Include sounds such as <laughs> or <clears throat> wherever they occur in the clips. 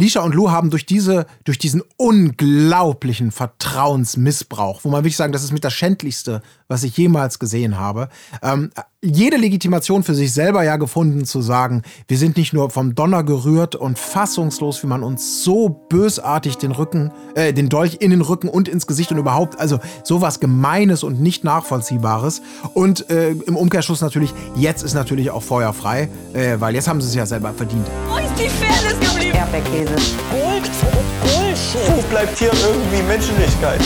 Lisha und Lou haben durch, diese, durch diesen unglaublichen Vertrauensmissbrauch, wo man wirklich sagen, das ist mit das Schändlichste, was ich jemals gesehen habe, ähm, jede Legitimation für sich selber ja gefunden zu sagen, wir sind nicht nur vom Donner gerührt und fassungslos, wie man uns so bösartig den Rücken, äh, den Dolch in den Rücken und ins Gesicht und überhaupt, also sowas Gemeines und nicht Nachvollziehbares. Und äh, im Umkehrschluss natürlich, jetzt ist natürlich auch Feuer frei, äh, weil jetzt haben sie es ja selber verdient. Wo ist die Fairness? Erdbeerkäse. Gold, Bullshit. Wo bleibt hier irgendwie Menschlichkeit?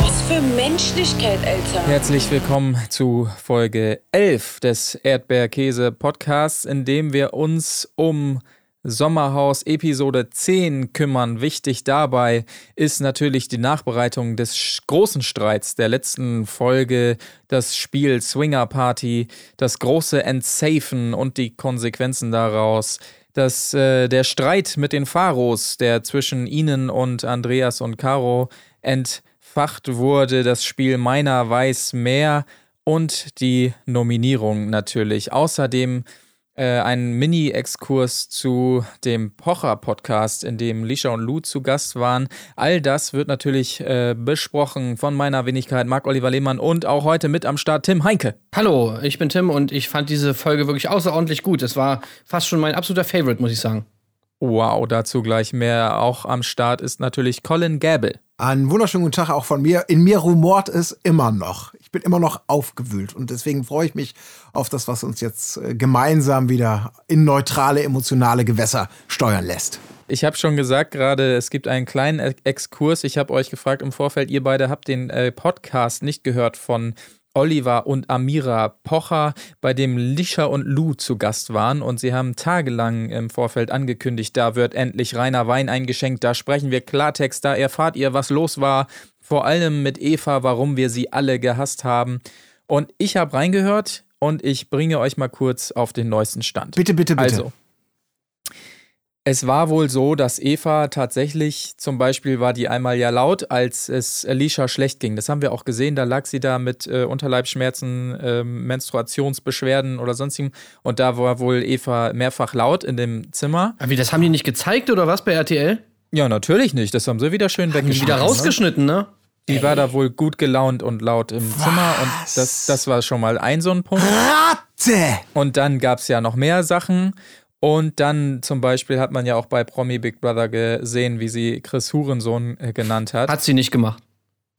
Was für Menschlichkeit, Alter. Herzlich willkommen zu Folge 11 des Erdbeerkäse-Podcasts, in dem wir uns um Sommerhaus Episode 10 kümmern. Wichtig dabei ist natürlich die Nachbereitung des großen Streits der letzten Folge, das Spiel Swinger Party, das große Entsafen und die Konsequenzen daraus dass äh, der Streit mit den Pharos, der zwischen ihnen und Andreas und Caro entfacht wurde, das Spiel Meiner weiß mehr und die Nominierung natürlich. Außerdem äh, einen Mini-Exkurs zu dem Pocher-Podcast, in dem Lisha und Lou zu Gast waren. All das wird natürlich äh, besprochen von meiner Wenigkeit Marc-Oliver Lehmann und auch heute mit am Start Tim Heinke. Hallo, ich bin Tim und ich fand diese Folge wirklich außerordentlich gut. Es war fast schon mein absoluter Favorite, muss ich sagen. Wow, dazu gleich mehr. Auch am Start ist natürlich Colin Gable. Einen wunderschönen guten Tag auch von mir. In mir rumort es immer noch. Ich bin immer noch aufgewühlt und deswegen freue ich mich auf das, was uns jetzt äh, gemeinsam wieder in neutrale, emotionale Gewässer steuern lässt. Ich habe schon gesagt gerade, es gibt einen kleinen Exkurs. Ich habe euch gefragt im Vorfeld, ihr beide habt den äh, Podcast nicht gehört von Oliver und Amira Pocher, bei dem Lisha und Lou zu Gast waren und sie haben tagelang im Vorfeld angekündigt, da wird endlich reiner Wein eingeschenkt, da sprechen wir Klartext, da erfahrt ihr, was los war, vor allem mit Eva, warum wir sie alle gehasst haben. Und ich habe reingehört und ich bringe euch mal kurz auf den neuesten Stand. Bitte, bitte, bitte. Also, es war wohl so, dass Eva tatsächlich, zum Beispiel war die einmal ja laut, als es Alicia schlecht ging. Das haben wir auch gesehen. Da lag sie da mit äh, Unterleibsschmerzen, äh, Menstruationsbeschwerden oder sonstigem. Und da war wohl Eva mehrfach laut in dem Zimmer. Aber wie, das haben die nicht gezeigt oder was bei RTL? Ja, natürlich nicht. Das haben sie wieder schön weggeschnitten. Wieder rausgeschnitten, ne? Die Ey. war da wohl gut gelaunt und laut im was? Zimmer und das, das war schon mal ein so ein Punkt. Ratte! Und dann gab es ja noch mehr Sachen. Und dann zum Beispiel hat man ja auch bei Promi Big Brother gesehen, wie sie Chris Hurensohn äh, genannt hat. Hat sie nicht gemacht.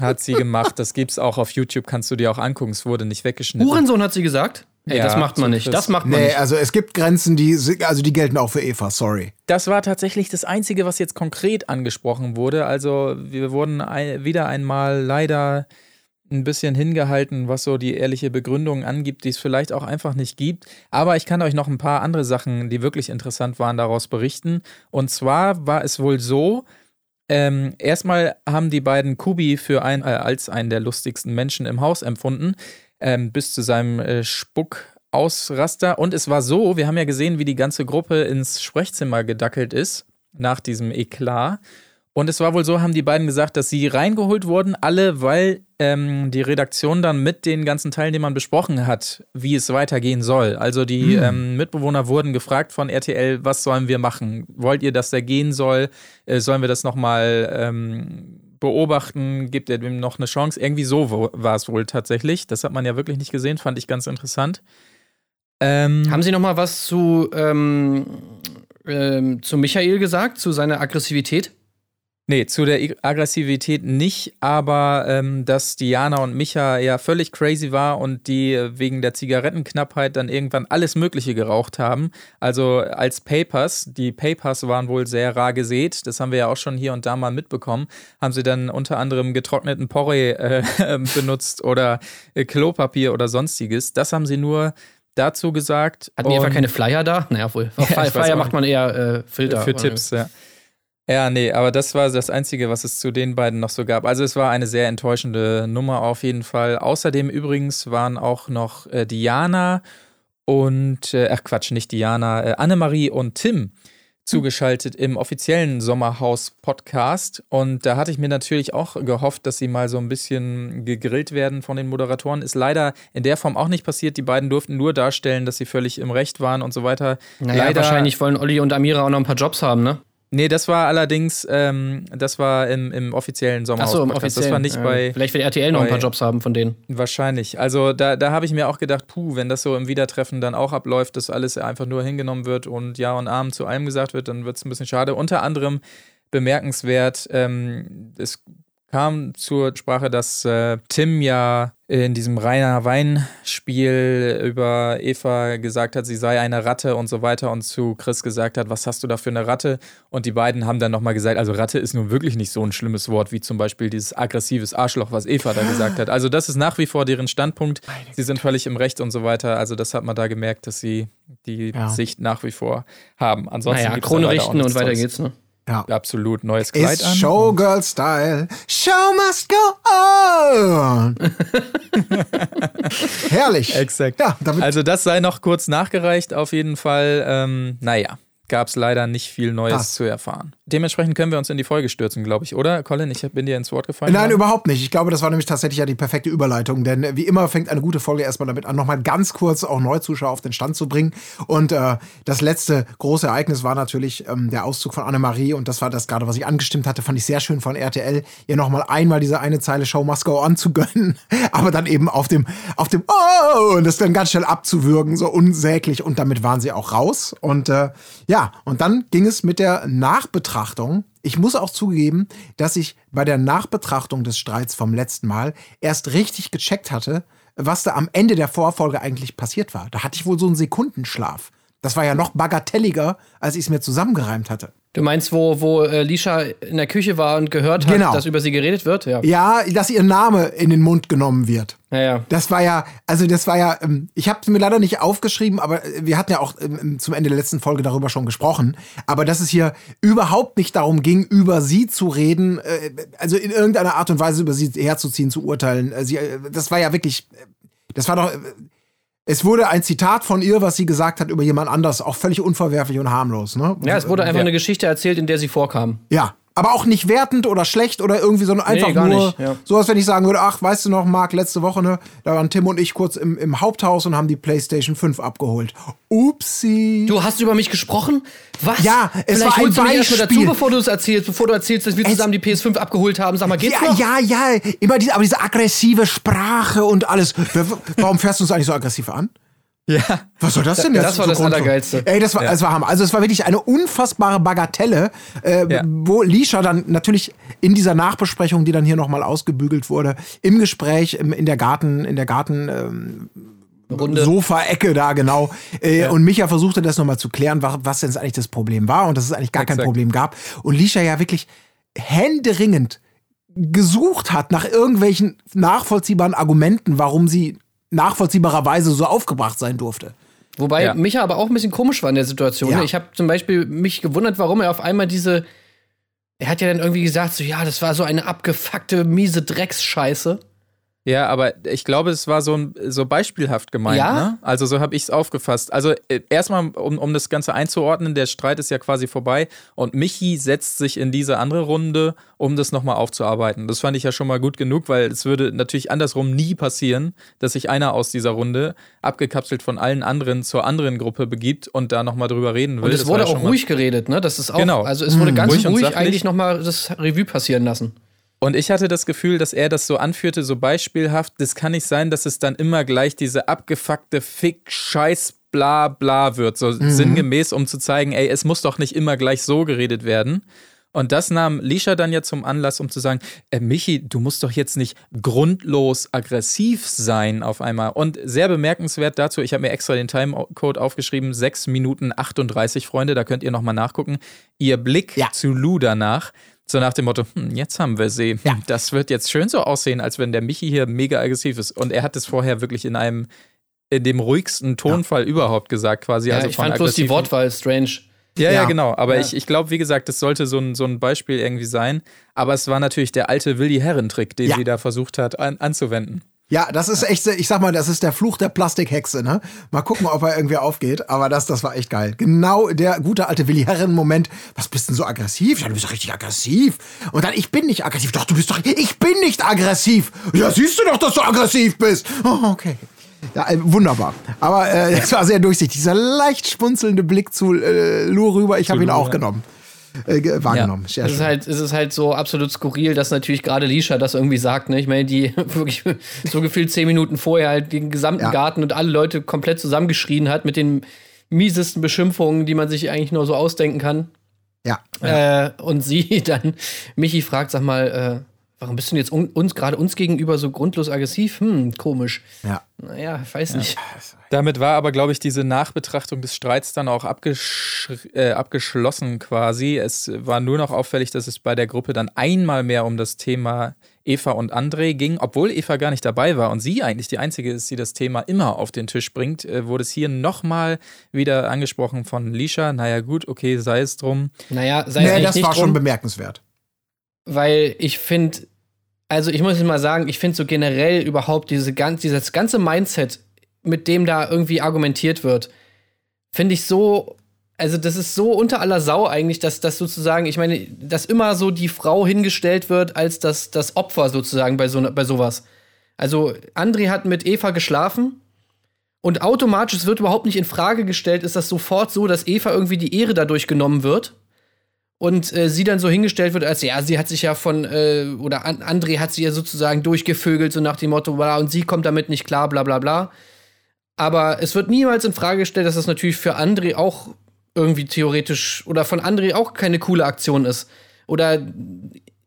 Hat sie gemacht. Das gibt's auch auf YouTube, kannst du dir auch angucken. Es wurde nicht weggeschnitten. Hurensohn hat sie gesagt? Ey, ja, das macht man nicht. Das macht man nee, nicht. also es gibt Grenzen, die, also die gelten auch für Eva, sorry. Das war tatsächlich das Einzige, was jetzt konkret angesprochen wurde. Also wir wurden wieder einmal leider ein bisschen hingehalten, was so die ehrliche Begründung angibt, die es vielleicht auch einfach nicht gibt. Aber ich kann euch noch ein paar andere Sachen, die wirklich interessant waren, daraus berichten. Und zwar war es wohl so, ähm, erstmal haben die beiden Kubi für ein, äh, als einen der lustigsten Menschen im Haus empfunden, ähm, bis zu seinem äh, Spuckausraster. Und es war so, wir haben ja gesehen, wie die ganze Gruppe ins Sprechzimmer gedackelt ist, nach diesem Eklat. Und es war wohl so, haben die beiden gesagt, dass sie reingeholt wurden, alle, weil ähm, die Redaktion dann mit den ganzen Teilnehmern besprochen hat, wie es weitergehen soll. Also die hm. ähm, Mitbewohner wurden gefragt von RTL, was sollen wir machen? Wollt ihr, dass der gehen soll? Äh, sollen wir das nochmal ähm, beobachten? Gibt er dem noch eine Chance? Irgendwie so war es wohl tatsächlich. Das hat man ja wirklich nicht gesehen, fand ich ganz interessant. Ähm, Haben Sie nochmal was zu, ähm, ähm, zu Michael gesagt, zu seiner Aggressivität? Nee, zu der Aggressivität nicht, aber ähm, dass Diana und Micha ja völlig crazy war und die wegen der Zigarettenknappheit dann irgendwann alles Mögliche geraucht haben. Also als Papers, die Papers waren wohl sehr rar gesät, das haben wir ja auch schon hier und da mal mitbekommen, haben sie dann unter anderem getrockneten Porree äh, <laughs> benutzt oder äh, Klopapier oder sonstiges. Das haben sie nur dazu gesagt. Hatten die einfach keine Flyer da? Naja, wohl. Auf <laughs> ja, Flyer macht man eher äh, Filter. Für Tipps, ja. Ja, nee, aber das war das Einzige, was es zu den beiden noch so gab. Also es war eine sehr enttäuschende Nummer auf jeden Fall. Außerdem übrigens waren auch noch äh, Diana und, äh, ach Quatsch, nicht Diana, äh, Annemarie und Tim zugeschaltet im offiziellen Sommerhaus-Podcast. Und da hatte ich mir natürlich auch gehofft, dass sie mal so ein bisschen gegrillt werden von den Moderatoren. Ist leider in der Form auch nicht passiert. Die beiden durften nur darstellen, dass sie völlig im Recht waren und so weiter. Naja, leider, wahrscheinlich wollen Olli und Amira auch noch ein paar Jobs haben, ne? Nee, das war allerdings, ähm, das war im, im offiziellen Sommerhaus. Achso, im offiziellen. Das war nicht ja. bei. Vielleicht wird RTL noch ein paar Jobs haben von denen. Wahrscheinlich. Also da, da habe ich mir auch gedacht, puh, wenn das so im Wiedertreffen dann auch abläuft, dass alles einfach nur hingenommen wird und Ja und Abend zu allem gesagt wird, dann wird es ein bisschen schade. Unter anderem bemerkenswert, ähm, es kam zur Sprache, dass äh, Tim ja in diesem Rainer Wein-Spiel über Eva gesagt hat, sie sei eine Ratte und so weiter und zu Chris gesagt hat, was hast du da für eine Ratte? Und die beiden haben dann nochmal gesagt, also Ratte ist nun wirklich nicht so ein schlimmes Wort wie zum Beispiel dieses aggressives Arschloch, was Eva da gesagt hat. Also das ist nach wie vor deren Standpunkt. Sie sind völlig im Recht und so weiter. Also das hat man da gemerkt, dass sie die Ja. Sicht nach wie vor haben. Ansonsten Naja, Krone richten und weiter geht's, ne? Ja. Absolut neues Kleid Ist an. Showgirl-Style. Show must go on. <laughs> Herrlich. Exakt. Ja, Also das sei noch kurz nachgereicht, auf jeden Fall. Ähm, naja, gab es leider nicht viel Neues Passt. zu erfahren. Dementsprechend können wir uns in die Folge stürzen, glaube ich, oder? Colin, ich bin dir ins Wort gefallen. Nein, Ja? überhaupt nicht. Ich glaube, das war nämlich tatsächlich ja die perfekte Überleitung, denn äh, wie immer fängt eine gute Folge erstmal damit an, nochmal ganz kurz auch Neuzuschauer auf den Stand zu bringen. Und äh, das letzte große Ereignis war natürlich ähm, der Auszug von Annemarie und das war das gerade, was ich angestimmt hatte, fand ich sehr schön von RTL, ihr nochmal einmal diese eine Zeile Show must go on zu gönnen, <laughs> aber dann eben auf dem, auf dem Oh und das dann ganz schnell abzuwürgen, so unsäglich und damit waren sie auch raus. Und äh, ja, und dann ging es mit der Nachbetrachtung ich muss auch zugeben, dass ich bei der Nachbetrachtung des Streits vom letzten Mal erst richtig gecheckt hatte, was da am Ende der Vorfolge eigentlich passiert war. Da hatte ich wohl so einen Sekundenschlaf. Das war ja noch bagatelliger, als ich es mir zusammengereimt hatte. Du meinst, wo, wo äh, Lisha in der Küche war und gehört hat, Genau. dass über sie geredet wird? Ja. Ja, dass ihr Name in den Mund genommen wird. Naja. Das war ja, also das war ja, ähm, ich habe es mir leider nicht aufgeschrieben, aber äh, wir hatten ja auch ähm, zum Ende der letzten Folge darüber schon gesprochen. Aber dass es hier überhaupt nicht darum ging, über sie zu reden, äh, also in irgendeiner Art und Weise über sie herzuziehen, zu urteilen. Sie, das war ja wirklich, das war doch, es wurde ein Zitat von ihr, was sie gesagt hat über jemand anders, auch völlig unverwerflich und harmlos. Ne? Ja, es wurde einfach Ja. eine Geschichte erzählt, in der sie vorkam. Ja, aber auch nicht wertend oder schlecht oder irgendwie, sondern einfach gar nur nicht, ja. so, als wenn ich sagen würde, ach, weißt du noch, Marc, letzte Woche, ne, da waren Tim und ich kurz im, im Haupthaus und haben die PlayStation 5 abgeholt. Upsi. Du hast über mich gesprochen? Was? Ja, es Vielleicht war ein holst du mich erst mal dazu, Beispiel. bevor du es erzählst, bevor du erzählst, dass wir Es- zusammen die PS5 abgeholt haben. Sag mal, geht's ja, noch? ja, ja, immer diese, aber diese aggressive Sprache und alles. Warum fährst du uns eigentlich so aggressiv an? Ja. Was soll das denn jetzt? Das war das? Allergeilste. Ey, das war, Ja. das war Hammer. Also es war wirklich eine unfassbare Bagatelle, äh, Ja. wo Lisha dann natürlich in dieser Nachbesprechung, die dann hier nochmal ausgebügelt wurde, im Gespräch, im, in der Garten, in der Garten, ähm, Runde. Sofa-Ecke da genau. Äh, Und Micha versuchte das nochmal zu klären, was, was denn eigentlich das Problem war und dass es eigentlich gar kein Exakt. Problem gab. Und Lisha ja wirklich händeringend gesucht hat nach irgendwelchen nachvollziehbaren Argumenten, warum sie nachvollziehbarerweise so aufgebracht sein durfte. Wobei Ja. Micha aber auch ein bisschen komisch war in der Situation. Ja. Ich habe zum Beispiel mich gewundert, warum er auf einmal diese. Er hat ja dann irgendwie gesagt, so ja, das war so eine abgefuckte, miese Drecksscheiße. Ja, aber ich glaube, es war so, ein, so beispielhaft gemeint. Ja? Ne? Also so habe ich es aufgefasst. Also äh, erstmal, um, um das Ganze einzuordnen, der Streit ist ja quasi vorbei und Michi setzt sich in diese andere Runde, um das nochmal aufzuarbeiten. Das fand ich ja schon mal gut genug, weil es würde natürlich andersrum nie passieren, dass sich einer aus dieser Runde, abgekapselt von allen anderen, zur anderen Gruppe begibt und da nochmal drüber reden will. Und es Das wurde auch mal- ruhig geredet, ne? Das ist auch. Genau. Also es wurde ganz Ruhig ruhig, eigentlich nochmal das Revue passieren lassen. Und ich hatte das Gefühl, dass er das so anführte, so beispielhaft. Das kann nicht sein, dass es dann immer gleich diese abgefuckte Fick, Scheiß, bla, bla wird. So sinngemäß, um zu zeigen, ey, es muss doch nicht immer gleich so geredet werden. Und das nahm Lisha dann ja zum Anlass, um zu sagen, äh, Michi, du musst doch jetzt nicht grundlos aggressiv sein auf einmal. Und sehr bemerkenswert dazu, ich habe mir extra den Timecode aufgeschrieben, 6 Minuten 38, Freunde, da könnt ihr nochmal nachgucken. Ihr Blick Ja. zu Lou danach, so nach dem Motto, hm, jetzt haben wir sie. Ja. Das wird jetzt schön so aussehen, als wenn der Michi hier mega aggressiv ist. Und er hat es vorher wirklich in einem, in dem ruhigsten Tonfall überhaupt gesagt, quasi. Ja, also ich fand bloß die Wortwahl strange. ja, ja, Ja. genau. Aber Ja. ich, ich glaube, wie gesagt, das sollte so ein, so ein Beispiel irgendwie sein. Aber es war natürlich der alte Willi Herren-Trick, den Ja. sie da versucht hat an, anzuwenden. Ja, das ist echt, ich sag mal, das ist der Fluch der Plastikhexe, ne? Mal gucken, ob er irgendwie aufgeht, aber das, das war echt geil. Genau der gute alte Willi Herren-Moment. Was bist denn so aggressiv? Ja, du bist doch richtig aggressiv. Und dann, ich bin nicht aggressiv. Doch, du bist doch, ich bin nicht aggressiv. Ja, siehst du doch, dass du aggressiv bist. Oh, okay. Ja, äh, wunderbar. Aber äh, <laughs> es war sehr durchsichtig. Dieser leicht spunzelnde Blick zu äh, Lou rüber, ich habe ihn auch genommen. Äh, ge- wahrgenommen. Sehr Es ist, halt, es ist halt so absolut skurril, dass natürlich gerade Lisha das irgendwie sagt. Ne? Ich meine, die <laughs> wirklich so gefühlt zehn Minuten vorher halt den gesamten Ja. Garten und alle Leute komplett zusammengeschrien hat mit den miesesten Beschimpfungen, die man sich eigentlich nur so ausdenken kann. ja. Äh, und sie <laughs> dann, Michi fragt, sag mal, äh, warum bist du denn jetzt un uns gerade uns gegenüber so grundlos aggressiv? Hm, komisch. ja. Naja, ich weiß nicht. Damit war aber, glaube ich, diese Nachbetrachtung des Streits dann auch abgesch äh, abgeschlossen quasi. Es war nur noch auffällig, dass es bei der Gruppe dann einmal mehr um das Thema Eva und André ging, obwohl Eva gar nicht dabei war und sie eigentlich die Einzige ist, die das Thema immer auf den Tisch bringt, äh, wurde es hier nochmal wieder angesprochen von Lisha. Naja gut, okay, sei es drum. Naja, sei es eigentlich das nicht war schon drum. bemerkenswert. weil ich finde, also ich muss jetzt mal sagen, ich finde so generell überhaupt diese ganz, dieses ganze Mindset, mit dem da irgendwie argumentiert wird, finde ich so, also das ist so unter aller Sau eigentlich, dass das sozusagen, ich meine, dass immer so die Frau hingestellt wird als das, das Opfer sozusagen bei, so, bei sowas. Also André hat mit Eva geschlafen und automatisch, wird überhaupt nicht in Frage gestellt, ist das sofort so, dass Eva irgendwie die Ehre dadurch genommen wird und äh, sie dann so hingestellt wird, als ja, sie hat sich ja von, äh, oder An André hat sie ja sozusagen durchgevögelt, so nach dem Motto, bla, und sie kommt damit nicht klar, bla bla bla. Aber es wird niemals in Frage gestellt, dass das natürlich für André auch irgendwie theoretisch oder von André auch keine coole Aktion ist. Oder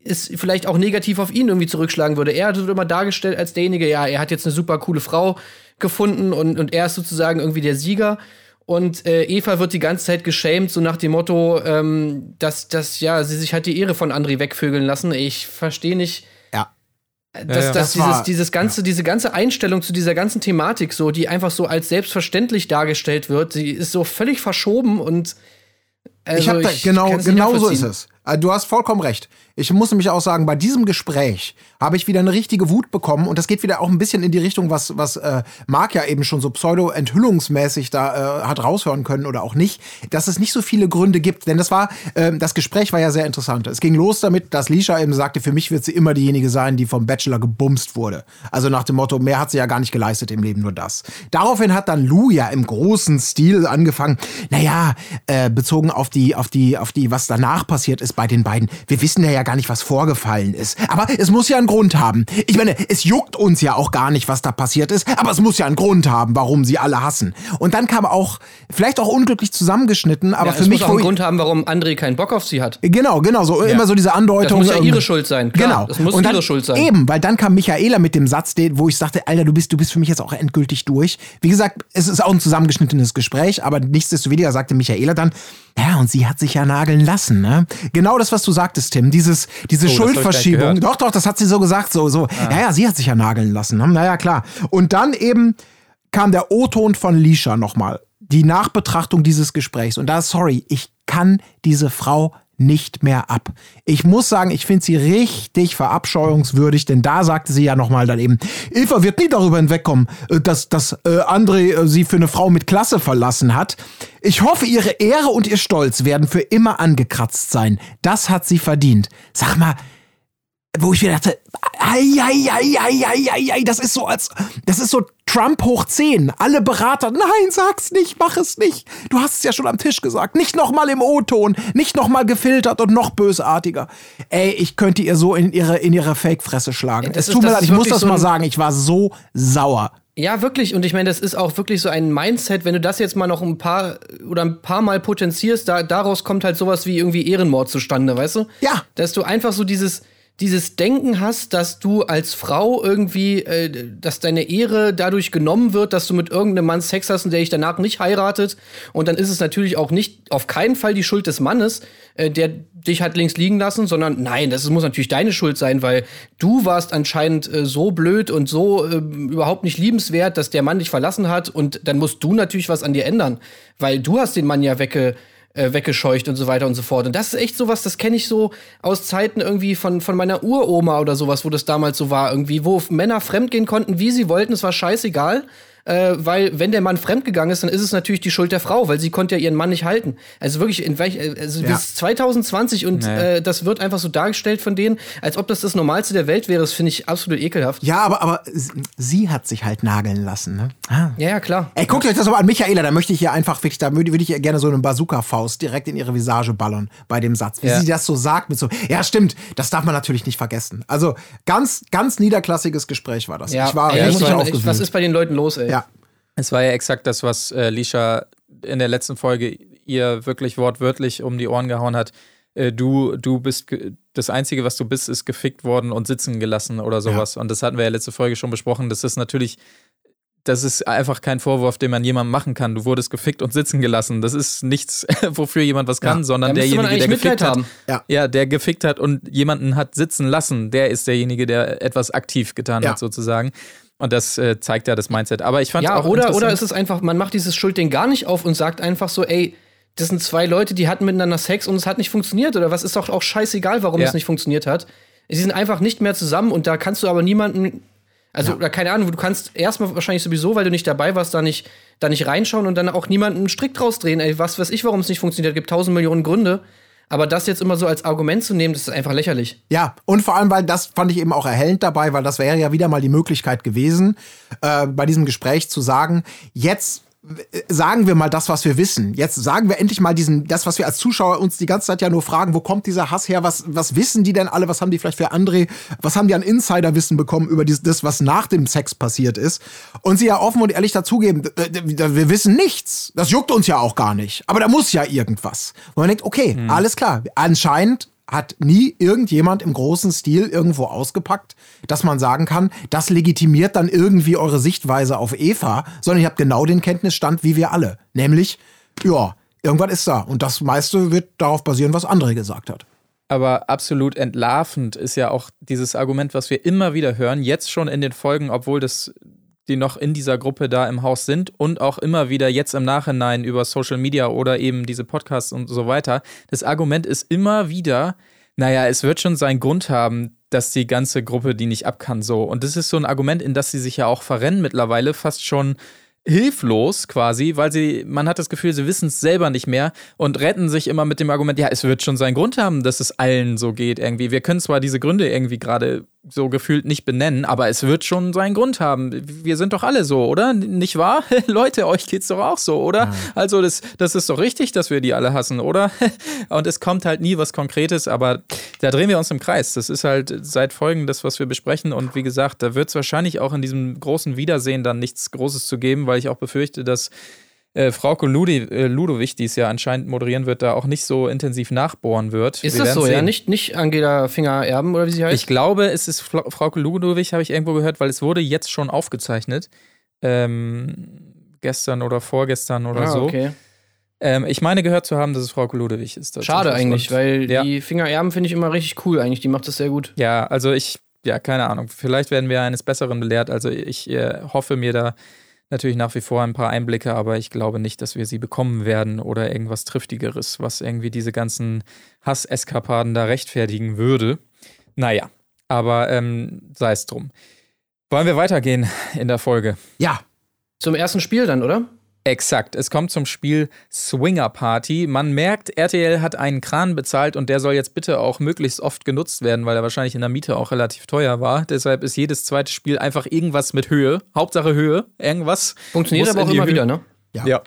es vielleicht auch negativ auf ihn irgendwie zurückschlagen würde. Er wird immer dargestellt als derjenige, ja, er hat jetzt eine super coole Frau gefunden und, und er ist sozusagen irgendwie der Sieger. Und äh, Eva wird die ganze Zeit geschämt, so nach dem Motto, ähm, dass, dass ja, sie sich halt die Ehre von André wegvögeln lassen. Ich verstehe nicht, Ja. dass, ja. dass Das dieses, war- dieses ganze, diese ganze Einstellung zu dieser ganzen Thematik, so, die einfach so als selbstverständlich dargestellt wird, sie ist so völlig verschoben und also ich habe da, genau, genau so ist es. Äh, Du hast vollkommen recht. Ich muss nämlich auch sagen, bei diesem Gespräch habe ich wieder eine richtige Wut bekommen und das geht wieder auch ein bisschen in die Richtung, was, was äh, Marc ja eben schon so pseudo-enthüllungsmäßig da äh, hat raushören können oder auch nicht, dass es nicht so viele Gründe gibt. Denn das war, ähm, das Gespräch war ja sehr interessant. Es ging los damit, dass Lisha eben sagte, für mich wird sie immer diejenige sein, die vom Bachelor gebumst wurde. Also nach dem Motto, mehr hat sie ja gar nicht geleistet im Leben, nur das. Daraufhin hat dann Lou ja im großen Stil angefangen, naja, äh, bezogen auf die, auf die, auf die, was danach passiert ist bei den beiden. Wir wissen ja gar nicht, was vorgefallen ist. Aber es muss ja einen Grund haben. Ich meine, es juckt uns ja auch gar nicht, was da passiert ist, aber es muss ja einen Grund haben, warum sie alle hassen. Und dann kam auch, vielleicht auch unglücklich zusammengeschnitten, aber Ja, für es mich muss auch einen Grund haben, warum André keinen Bock auf sie hat. Genau, genau, so immer so diese Andeutung. Das muss ja ihre Schuld sein. Klar, genau. das muss dann, ihre Schuld sein. Eben, weil dann kam Michaela mit dem Satz, wo ich sagte, Alter, du bist, du bist für mich jetzt auch endgültig durch. Wie gesagt, es ist auch ein zusammengeschnittenes Gespräch, aber nichtsdestoweniger sagte Michaela dann, ja, und sie hat sich ja nageln lassen, ne? Genau das, was du sagtest, Tim, dieses, diese Oh, Schuldverschiebung. Doch, doch, das hat sie so gesagt, so, so. Ja, ja, sie hat sich ja nageln lassen, ne? Naja, klar. Und dann eben kam der O-Ton von Lisha nochmal. Die Nachbetrachtung dieses Gesprächs. Und da, sorry, ich kann diese Frau nicht mehr ab. Ich muss sagen, ich finde sie richtig verabscheuungswürdig, denn da sagte sie ja nochmal dann eben, Eva wird nie darüber hinwegkommen, äh, dass, dass äh, André äh, sie für eine Frau mit Klasse verlassen hat. Ich hoffe, ihre Ehre und ihr Stolz werden für immer angekratzt sein. Das hat sie verdient. Sag mal, wo ich mir dachte, ei, ei, ei, ei, ei, ei, ei, das ist so als, das ist so Trump hoch 10. Alle Berater, nein, sag's nicht, mach es nicht. Du hast es ja schon am Tisch gesagt. Nicht nochmal im O-Ton, nicht nochmal gefiltert und noch bösartiger. Ey, ich könnte ihr so in ihre, in ihre Fake-Fresse schlagen. Ja, es ist- tut mir das leid, ist ich muss das so mal sagen, ich war so sauer. Ja, wirklich. Und ich meine, das ist auch wirklich so ein Mindset, wenn du das jetzt mal noch ein paar oder ein paar Mal potenzierst, da, daraus kommt halt sowas wie irgendwie Ehrenmord zustande, weißt du? Ja. Dass du einfach so dieses, dieses Denken hast, dass du als Frau irgendwie, äh, dass deine Ehre dadurch genommen wird, dass du mit irgendeinem Mann Sex hast und der dich danach nicht heiratet. Und dann ist es natürlich auch nicht auf keinen Fall die Schuld des Mannes, äh, der dich hat links liegen lassen, sondern nein, das muss natürlich deine Schuld sein, weil du warst anscheinend äh, so blöd und so äh, überhaupt nicht liebenswert, dass der Mann dich verlassen hat und dann musst du natürlich was an dir ändern, weil du hast den Mann ja wegge äh, weggescheucht und so weiter und so fort. Und das ist echt sowas, das kenne ich so aus Zeiten irgendwie von, von meiner Uroma oder sowas, wo das damals so war, irgendwie, wo Männer fremdgehen konnten, wie sie wollten, es war scheißegal. Äh, weil wenn der Mann fremdgegangen ist, dann ist es natürlich die Schuld der Frau, weil sie konnte ja ihren Mann nicht halten. Also wirklich, in welch, äh, also Ja. bis 2020 und Nee. äh, das wird einfach so dargestellt von denen, als ob das das Normalste der Welt wäre. Das finde ich absolut ekelhaft. Ja, aber, aber sie hat sich halt nageln lassen, ne? Ah. Ja, ja, klar. Ey, guckt euch das aber an, Michaela, da möchte ich hier einfach wirklich, da würde ich ihr gerne so eine Bazooka-Faust direkt in ihre Visage ballern bei dem Satz. Wie Ja. sie das so sagt mit so, ja stimmt, das darf man natürlich nicht vergessen. Also ganz, ganz niederklassiges Gespräch war das. Ja, ich war ey, richtig man- aufgewühlt. was ist bei den Leuten los, ey? Ja. Es war ja exakt das, was äh, Lisha in der letzten Folge ihr wirklich wortwörtlich um die Ohren gehauen hat. Äh, du, du bist das Einzige, was du bist, ist gefickt worden und sitzen gelassen oder sowas. Und das hatten wir ja letzte Folge schon besprochen. Das ist natürlich, das ist einfach kein Vorwurf, den man jemandem machen kann. Du wurdest gefickt und sitzen gelassen. Das ist nichts, <laughs> wofür jemand was kann, Ja. sondern derjenige, der eigentlich Mitleid gefickt hat. Ja. Ja, der gefickt hat und jemanden hat sitzen lassen, der ist derjenige, der etwas aktiv getan Ja. hat, sozusagen. Und das äh, zeigt ja das Mindset. Aber ich fand Ja, auch oder, oder ist es einfach, man macht dieses Schuldding gar nicht auf und sagt einfach so, ey, das sind zwei Leute, die hatten miteinander Sex und es hat nicht funktioniert. Oder was ist doch auch scheißegal, warum Ja. es nicht funktioniert hat. Sie sind einfach nicht mehr zusammen und da kannst du aber niemanden, also oder keine Ahnung, du kannst erstmal wahrscheinlich sowieso, weil du nicht dabei warst, da nicht, da nicht reinschauen und dann auch niemanden einen Strick draus drehen. Ey, was weiß ich, warum es nicht funktioniert. Es gibt tausend Millionen Gründe. Aber das jetzt immer so als Argument zu nehmen, das ist einfach lächerlich. Ja, und vor allem, weil das fand ich eben auch erhellend dabei, weil das wäre ja wieder mal die Möglichkeit gewesen, äh, bei diesem Gespräch zu sagen, jetzt sagen wir mal das, was wir wissen. Jetzt sagen wir endlich mal diesen, das, was wir als Zuschauer uns die ganze Zeit ja nur fragen, wo kommt dieser Hass her? Was, was wissen die denn alle? Was haben die vielleicht für André? Was haben die an Insiderwissen bekommen über dies, das, was nach dem Sex passiert ist? Und sie ja offen und ehrlich dazugeben, wir wissen nichts. Das juckt uns ja auch gar nicht. Aber da muss ja irgendwas. Und man denkt, okay, alles klar. Anscheinend hat nie irgendjemand im großen Stil irgendwo ausgepackt, dass man sagen kann, das legitimiert dann irgendwie eure Sichtweise auf Eva, sondern ihr habt genau den Kenntnisstand wie wir alle. Nämlich, ja, irgendwas ist da. Und das meiste wird darauf basieren, was André gesagt hat. Aber absolut entlarvend ist ja auch dieses Argument, was wir immer wieder hören, jetzt schon in den Folgen, obwohl das die noch in dieser Gruppe da im Haus sind und auch immer wieder jetzt im Nachhinein über Social Media oder eben diese Podcasts und so weiter. Das Argument ist immer wieder, naja, es wird schon seinen Grund haben, dass die ganze Gruppe die nicht ab kann so. Und das ist so ein Argument, in das sie sich ja auch verrennen mittlerweile, fast schon hilflos quasi, weil sie, man hat das Gefühl, sie wissen es selber nicht mehr und retten sich immer mit dem Argument, ja, es wird schon seinen Grund haben, dass es allen so geht irgendwie. Wir können zwar diese Gründe irgendwie gerade so gefühlt nicht benennen, aber es wird schon seinen Grund haben. Wir sind doch alle so, oder? Nicht wahr? <laughs> Leute, euch geht's doch auch so, oder? Also das, das ist doch richtig, dass wir die alle hassen, oder? <laughs> Und es kommt halt nie was Konkretes, aber da drehen wir uns im Kreis. Das ist halt seit Folgen das, was wir besprechen. Und wie gesagt, da wird es wahrscheinlich auch in diesem großen Wiedersehen dann nichts Großes zu geben, weil ich auch befürchte, dass äh, Frauke Ludi, äh, Ludowig, die es ja anscheinend moderieren wird, da auch nicht so intensiv nachbohren wird. Ist Wir das so, ja? sehen. Nicht, nicht Angela Finger-Erben oder wie sie heißt? Ich glaube, es ist Fla Frauke Ludowig, habe ich irgendwo gehört, weil es wurde jetzt schon aufgezeichnet. Ähm, gestern oder vorgestern oder ah, so. okay. Ähm, ich meine gehört zu haben, dass es Frauke Ludowig ist. Schade eigentlich, Und- weil ja. die Finger-Erben finde ich immer richtig cool eigentlich. Die macht das sehr gut. Ja, also ich, ja, keine Ahnung. Vielleicht werden wir eines Besseren belehrt. Also ich äh, hoffe mir da natürlich nach wie vor ein paar Einblicke, aber ich glaube nicht, dass wir sie bekommen werden oder irgendwas Triftigeres, was irgendwie diese ganzen Hasseskapaden da rechtfertigen würde. Naja, aber ähm, sei es drum. Wollen wir weitergehen in der Folge? Ja, Zum ersten Spiel dann, oder? Exakt. Es kommt zum Spiel Swinger Party. Man merkt, RTL hat einen Kran bezahlt und der soll jetzt bitte auch möglichst oft genutzt werden, weil er wahrscheinlich in der Miete auch relativ teuer war. Deshalb ist jedes zweite Spiel einfach irgendwas mit Höhe. Hauptsache Höhe. Irgendwas. Funktioniert aber auch immer Höhe. wieder, ne? Ja. Ja.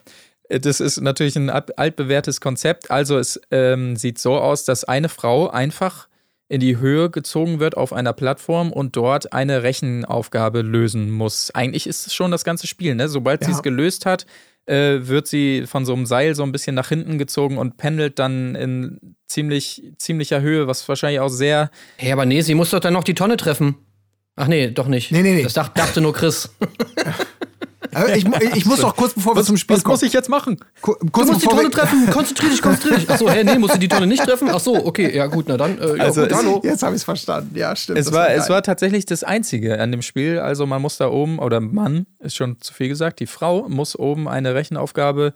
Das ist natürlich ein alt- altbewährtes Konzept. Also es ähm, sieht so aus, dass eine Frau einfach in die Höhe gezogen wird auf einer Plattform und dort eine Rechenaufgabe lösen muss. Eigentlich ist es schon das ganze Spiel, ne? Sobald sie Ja. es gelöst hat, äh, wird sie von so einem Seil so ein bisschen nach hinten gezogen und pendelt dann in ziemlich, ziemlicher Höhe, was wahrscheinlich auch sehr. Hey, aber nee, sie muss doch dann noch die Tonne treffen. Ach nee, doch nicht. Nee, nee, nee. Das dacht, dachte nur Chris. <laughs> Ich, ich muss doch kurz bevor wir zum Spiel was kommen. muss ich jetzt machen? Ku- Du kurz musst die Tonne treffen. <laughs> Konzentrier dich, konzentrier dich. Ach so, hä, nee, musst du die Tonne nicht treffen? Ach so, okay, ja gut, na dann. Äh, ja, Also gut, es- hallo. Jetzt habe ich es verstanden. Ja, stimmt. Es war, geil. es war tatsächlich das Einzige an dem Spiel. Also man muss da oben, oder Mann, ist schon zu viel gesagt, die Frau muss oben eine Rechenaufgabe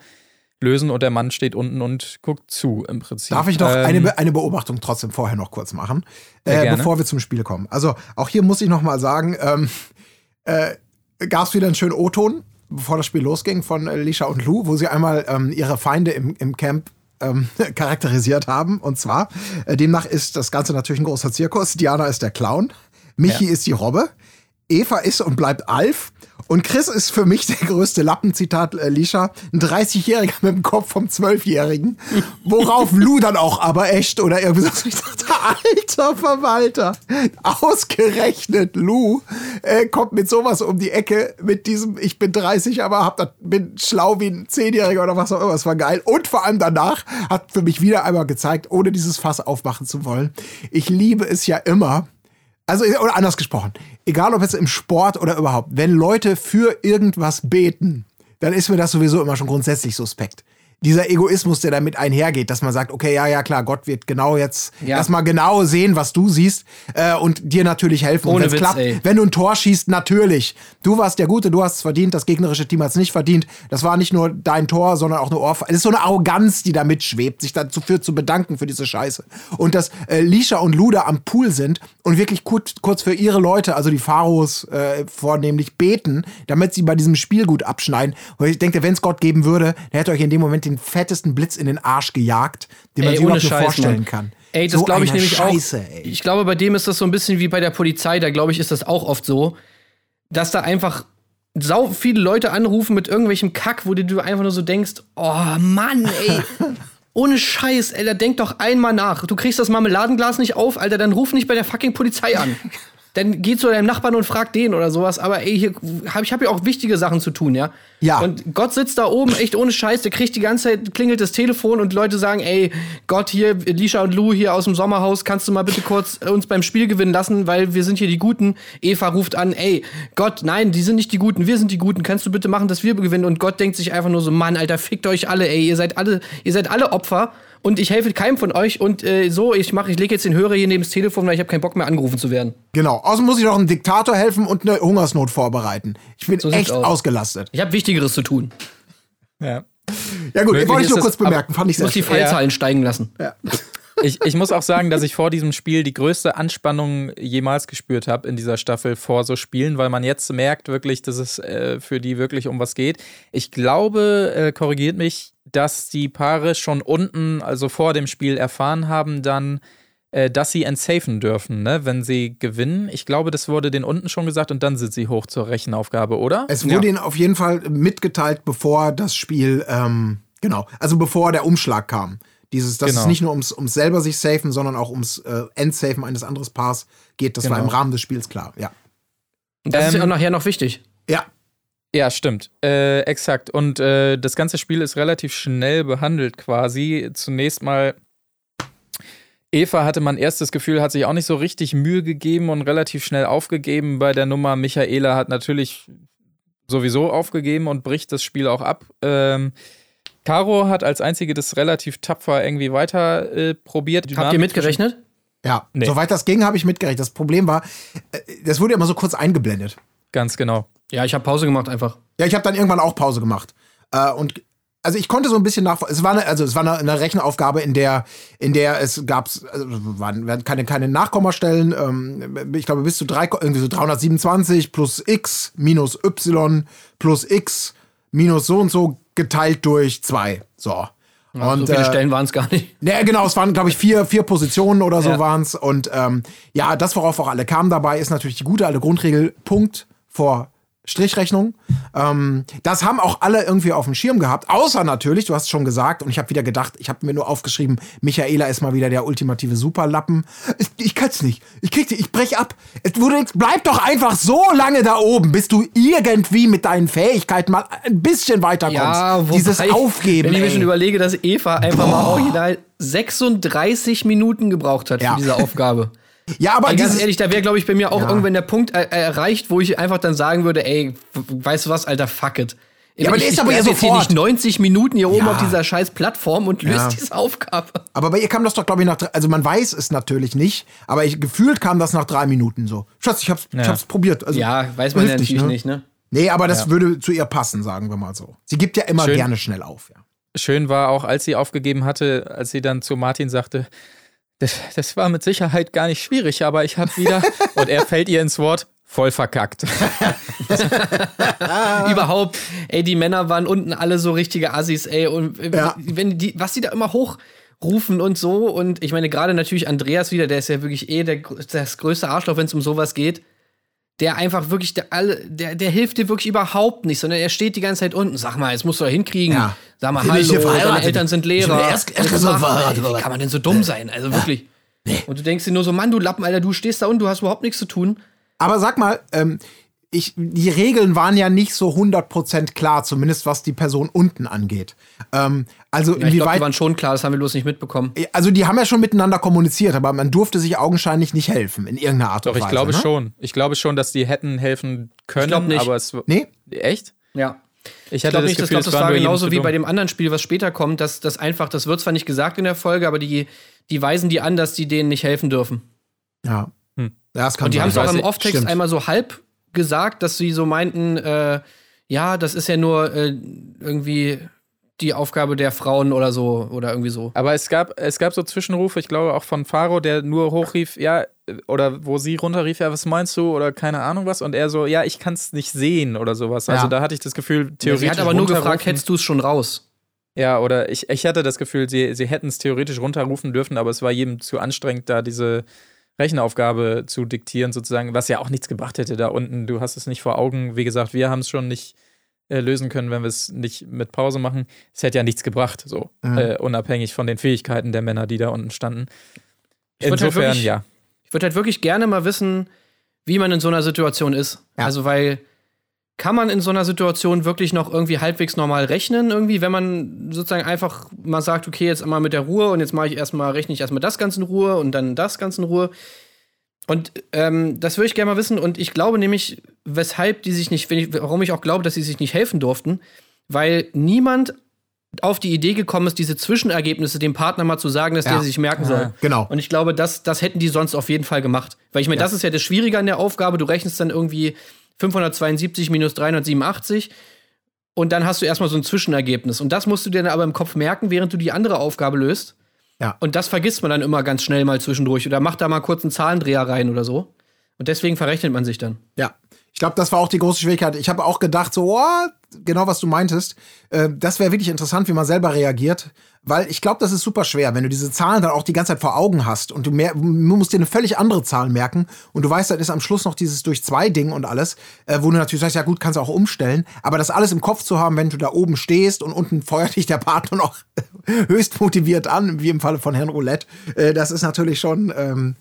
lösen und der Mann steht unten und guckt zu im Prinzip. Darf ich noch Ähm, eine, Be- eine Beobachtung trotzdem vorher noch kurz machen, äh, bevor wir zum Spiel kommen? Also auch hier muss ich noch mal sagen, ähm, äh, gab es wieder einen schönen O-Ton. bevor das Spiel losging, von äh, Lisha und Lou, wo sie einmal ähm, ihre Feinde im, im Camp ähm, <laughs> charakterisiert haben. Und zwar, äh, demnach ist das Ganze natürlich ein großer Zirkus. Diana ist der Clown, Michi ist die Robbe, Eva ist und bleibt Alf. Und Chris ist für mich der größte Lappen, Zitat äh, Lisha, ein 30-Jähriger mit dem Kopf vom 12-Jährigen. Worauf Lou dann auch aber echt oder irgendwie so. Ich dachte, alter Verwalter, ausgerechnet Lou äh, kommt mit sowas um die Ecke, mit diesem, ich bin 30, aber hab, das- bin schlau wie ein 10-Jähriger oder was auch immer. Das war geil. Und vor allem danach hat für mich wieder einmal gezeigt, ohne dieses Fass aufmachen zu wollen, ich liebe es ja immer, also, oder anders gesprochen, egal ob jetzt im Sport oder überhaupt, wenn Leute für irgendwas beten, dann ist mir das sowieso immer schon grundsätzlich suspekt. Dieser Egoismus, der damit einhergeht, dass man sagt, okay, ja, ja, klar, Gott wird genau jetzt Ja. erstmal genau sehen, was du siehst äh, und dir natürlich helfen. Ohne und Witz, klappt, ey. wenn du ein Tor schießt, natürlich. Du warst der Gute, du hast es verdient, das gegnerische Team hat es nicht verdient. Das war nicht nur dein Tor, sondern auch eine Ohrfeige. Es ist so eine Arroganz, die da mitschwebt, sich dazu für zu bedanken für diese Scheiße. Und dass äh, Lisha und Luda am Pool sind und wirklich kurz, kurz für ihre Leute, also die Pharos äh, vornehmlich, beten, damit sie bei diesem Spiel gut abschneiden. Und ich denke, wenn es Gott geben würde, der hätte euch in dem Moment den fettesten Blitz in den Arsch gejagt, den man Ey, sich überhaupt Scheiß, vorstellen Mann. kann. Ey, das So glaube ich nämlich Scheiße, auch. Ey. Ich glaube, bei dem ist das so ein bisschen wie bei der Polizei. Da glaube ich, ist das auch oft so, dass da einfach sau viele Leute anrufen mit irgendwelchem Kack, wo du einfach nur so denkst, oh Mann, ey. <laughs> Ohne Scheiß, ey, da denk doch einmal nach. Du kriegst das Marmeladenglas nicht auf, Alter, dann ruf nicht bei der fucking Polizei an. Dann geh zu deinem Nachbarn und frag den oder sowas. Aber ey, hier, hab, ich habe ja auch wichtige Sachen zu tun, ja. Ja. Und Gott sitzt da oben, echt ohne Scheiß, der kriegt die ganze Zeit, klingelt das Telefon und Leute sagen, ey, Gott hier, Lisha und Lou hier aus dem Sommerhaus, kannst du mal bitte kurz uns beim Spiel gewinnen lassen, weil wir sind hier die Guten. Eva ruft an, ey, Gott, nein, die sind nicht die Guten, wir sind die Guten, kannst du bitte machen, dass wir gewinnen? Und Gott denkt sich einfach nur so, Mann, Alter, fickt euch alle, ey, ihr seid alle, ihr seid alle Opfer und ich helfe keinem von euch und äh, so, ich mach, ich lege jetzt den Hörer hier neben das Telefon, weil ich habe keinen Bock mehr angerufen zu werden. Genau. Außerdem muss ich noch einen Diktator helfen und eine Hungersnot vorbereiten. Ich bin So echt aus. ausgelastet. Ich habe Wichtigeres zu tun. Ja. Ja gut, Möglich wollte ich nur kurz bemerken. Fand ich Ich sehr muss die. Fallzahlen steigen lassen. Ich, ich muss auch sagen, dass ich vor diesem Spiel die größte Anspannung jemals gespürt habe in dieser Staffel vor so Spielen, weil man jetzt merkt wirklich, dass es äh, für die wirklich um was geht. Ich glaube, äh, korrigiert mich, dass die Paare schon unten, also vor dem Spiel, erfahren haben dann, äh, dass sie entsafen dürfen, ne, wenn sie gewinnen. Ich glaube, das wurde den unten schon gesagt und dann sind sie hoch zur Rechenaufgabe, oder? Es wurde ihnen auf jeden Fall mitgeteilt, bevor das Spiel, ähm, genau, also bevor der Umschlag kam. Dieses, dass Genau. es nicht nur ums, ums selber sich safen, sondern auch ums äh, Endsafen eines anderen Paars geht. Das war Genau. im Rahmen des Spiels klar, ja. Das ist Ähm, ja auch nachher noch wichtig. Ja, Ja, stimmt. Äh, exakt. Und äh, das ganze Spiel ist relativ schnell behandelt quasi. Zunächst mal, Eva hatte man erst das Gefühl, hat sich auch nicht so richtig Mühe gegeben und relativ schnell aufgegeben bei der Nummer. Michaela hat natürlich sowieso aufgegeben und bricht das Spiel auch ab. Ähm, Caro hat als einzige das relativ tapfer irgendwie weiter äh, probiert. Habt ihr mitgerechnet? ja. Nee. Soweit das ging, habe ich mitgerechnet. Das Problem war, äh, das wurde immer so kurz eingeblendet. Ganz genau. Ja, ich habe Pause gemacht einfach. Ja, ich habe dann irgendwann auch Pause gemacht. Äh, und also ich konnte so ein bisschen nach. Es war eine, also es war eine, eine Rechenaufgabe, in der, in der es gab, also waren, waren keine, keine Nachkommastellen. Ähm, ich glaube bis zu drei, irgendwie so 327 plus x minus y plus x minus so und so geteilt durch zwei. So. Und, so viele äh, Stellen waren es gar nicht. <laughs> ja, genau, es waren, glaube ich, vier, vier Positionen oder so Ja. waren's Und ähm, ja, das, worauf auch alle kamen dabei, ist natürlich die gute alte Grundregel, Punkt vor Strichrechnung. Ähm, das haben auch alle irgendwie auf dem Schirm gehabt, außer natürlich, du hast schon gesagt, und ich habe wieder gedacht, ich habe mir nur aufgeschrieben, Michaela ist mal wieder der ultimative Superlappen. Ich, ich kann's nicht. Ich krieg die, ich brech ab. Es, denkst, bleib doch einfach so lange da oben, bis du irgendwie mit deinen Fähigkeiten mal ein bisschen weiterkommst. wobei, Dieses Aufgeben. Wenn ich mir schon überlege, dass Eva einfach mal original 36 Minuten gebraucht hat Ja. für diese Aufgabe. Ja, aber Ey, ganz ehrlich, da wäre, glaube ich, bei mir auch Ja. irgendwann der Punkt äh, erreicht, wo ich einfach dann sagen würde, ey, weißt du was, Alter, fuck it. Ja, aber ich, der ist ich aber ja jetzt hier sofort. nicht 90 Minuten hier oben Ja. auf dieser scheiß Plattform und löst Ja. diese Aufgabe. Aber bei ihr kam das doch, glaube ich, nach drei, also man weiß es natürlich nicht, aber ich, gefühlt kam das nach drei Minuten so. Schatz, ich hab's, ich Ja. hab's probiert. Also, Ja, weiß man ja natürlich nicht, ne? Nee, aber das würde zu ihr passen, sagen wir mal so. Sie gibt ja immer Schön. gerne schnell auf. Ja. Schön war auch, als sie aufgegeben hatte, als sie dann zu Martin sagte, das, das war mit Sicherheit gar nicht schwierig, aber ich habe wieder, <laughs> und er fällt ihr ins Wort, voll verkackt. <laughs> Überhaupt, ey, die Männer waren unten alle so richtige Assis, ey. Und Ja. wenn die, was die da immer hochrufen und so. Und ich meine, gerade natürlich Andreas wieder, der ist ja wirklich eh der, das größte Arschloch, wenn es um sowas geht. Der einfach wirklich, der, alle, der, der hilft dir wirklich überhaupt nicht, sondern er steht die ganze Zeit unten. Sag mal, jetzt musst du da hinkriegen. Ja. Sag mal, Bin hallo, ich deine Eltern sind Ich Lehrer. erst- erstklassig verheiratet, Wie kann man denn so dumm sein? Also wirklich. Und du denkst dir nur so, Mann, du Lappen, Alter, du stehst da unten, du hast überhaupt nichts zu tun. Aber sag mal, ähm, ich, die Regeln waren ja nicht so 100% klar, zumindest was die Person unten angeht. Ähm, also Ja, ich inwieweit. die waren schon klar, das haben wir bloß nicht mitbekommen. also die haben ja schon miteinander kommuniziert, aber man durfte sich augenscheinlich nicht helfen in irgendeiner Art Doch, und Weise. ich glaube ne? schon. Ich glaube schon, dass die hätten helfen können, glaub nicht. aber es Nee? echt? Ja. Ich Ich hatte glaube das nicht, das, Gefühl, glaub, es das war genauso wie bei dem anderen Spiel, was später kommt, dass das einfach, das wird zwar nicht gesagt in der Folge, aber die, die weisen die an, dass die denen nicht helfen dürfen. Ja. Hm. Das kann Und die haben es auch im. Off-Text einmal so halb gesagt, dass sie so meinten, äh, ja, das ist ja nur äh, irgendwie die Aufgabe der Frauen oder so oder irgendwie so. Aber es gab, es gab so Zwischenrufe, ich glaube auch von Faro, der nur hochrief, ja, oder wo sie runterrief, ja, was meinst du? Oder keine Ahnung was. Und er so, ja, ich kann es nicht sehen oder sowas. Also Ja. da hatte ich das Gefühl, Ja, theoretisch. sie hat aber nur gefragt, hättest du es schon raus? Ja, oder ich, ich hatte das Gefühl, sie, sie hätten es theoretisch runterrufen dürfen, aber es war jedem zu anstrengend, da diese Rechenaufgabe zu diktieren, sozusagen, was ja auch nichts gebracht hätte da unten. Du hast es nicht vor Augen. Wie gesagt, wir haben es schon nicht äh, lösen können, wenn wir es nicht mit Pause machen. Es hätte ja nichts gebracht, so Mhm. äh, unabhängig von den Fähigkeiten der Männer, die da unten standen. Halt Insofern, wirklich- ja. Ich würde halt wirklich gerne mal wissen, wie man in so einer Situation ist. Ja. Also, weil kann man in so einer Situation wirklich noch irgendwie halbwegs normal rechnen, irgendwie, wenn man sozusagen einfach mal sagt, okay, jetzt mal mit der Ruhe und jetzt mache ich erstmal, rechne ich erstmal das ganz in Ruhe und dann das ganz in Ruhe. Und ähm, das würde ich gerne mal wissen. Und ich glaube nämlich, weshalb die sich nicht, wenn ich, warum ich auch glaube, dass sie sich nicht helfen durften, weil niemand auf die Idee gekommen ist, diese Zwischenergebnisse dem Partner mal zu sagen, dass Ja. der sie sich merken soll. Genau. Und ich glaube, das, das hätten die sonst auf jeden Fall gemacht. Weil ich meine, das ist ja das Schwierige an der Aufgabe. Du rechnest dann irgendwie 572 minus 387 und dann hast du erstmal so ein Zwischenergebnis. Und das musst du dir dann aber im Kopf merken, während du die andere Aufgabe löst. Ja. Und das vergisst man dann immer ganz schnell mal zwischendurch oder macht da mal kurz einen Zahlendreher rein oder so. Und deswegen verrechnet man sich dann. Ja. Ich glaube, das war auch die große Schwierigkeit. Ich habe auch gedacht, so, oh, genau was du meintest. Äh, das wäre wirklich interessant, wie man selber reagiert. Weil ich glaube, das ist super schwer, wenn du diese Zahlen dann auch die ganze Zeit vor Augen hast und du, mehr, du musst dir eine völlig andere Zahl merken und du weißt, dann ist am Schluss noch dieses durch zwei Ding und alles, äh, wo du natürlich sagst, ja gut, kannst du auch umstellen, aber das alles im Kopf zu haben, wenn du da oben stehst und unten feuert dich der Partner noch <laughs> höchst motiviert an, wie im Falle von Herrn Roulette, äh, das ist natürlich schon ähm,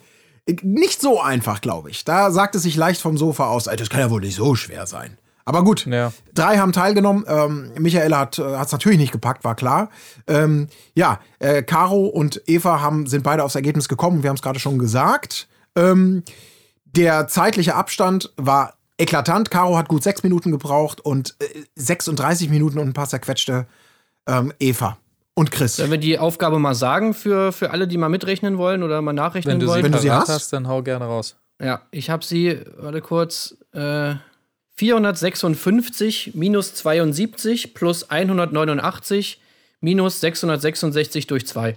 nicht so einfach, glaube ich. Da sagt es sich leicht vom Sofa aus, das kann ja wohl nicht so schwer sein. Aber gut, Ja. drei haben teilgenommen. Ähm, Michael hat es natürlich nicht gepackt, war klar. Ähm, ja, äh, Caro und Eva haben, sind beide aufs Ergebnis gekommen. Wir haben es gerade schon gesagt. Ähm, der zeitliche Abstand war eklatant. Caro hat gut sechs Minuten gebraucht und äh, 36 Minuten und ein paar zerquetschte ähm, Eva und Chris. Sollen wir die Aufgabe mal sagen für, für alle, die mal mitrechnen wollen oder mal nachrechnen Wenn du sie, wollen? Wenn du sie parat hast. dann hau gerne raus. Ja, ich habe sie, warte kurz, äh, 456 minus 72 plus 189 minus 666 durch 2.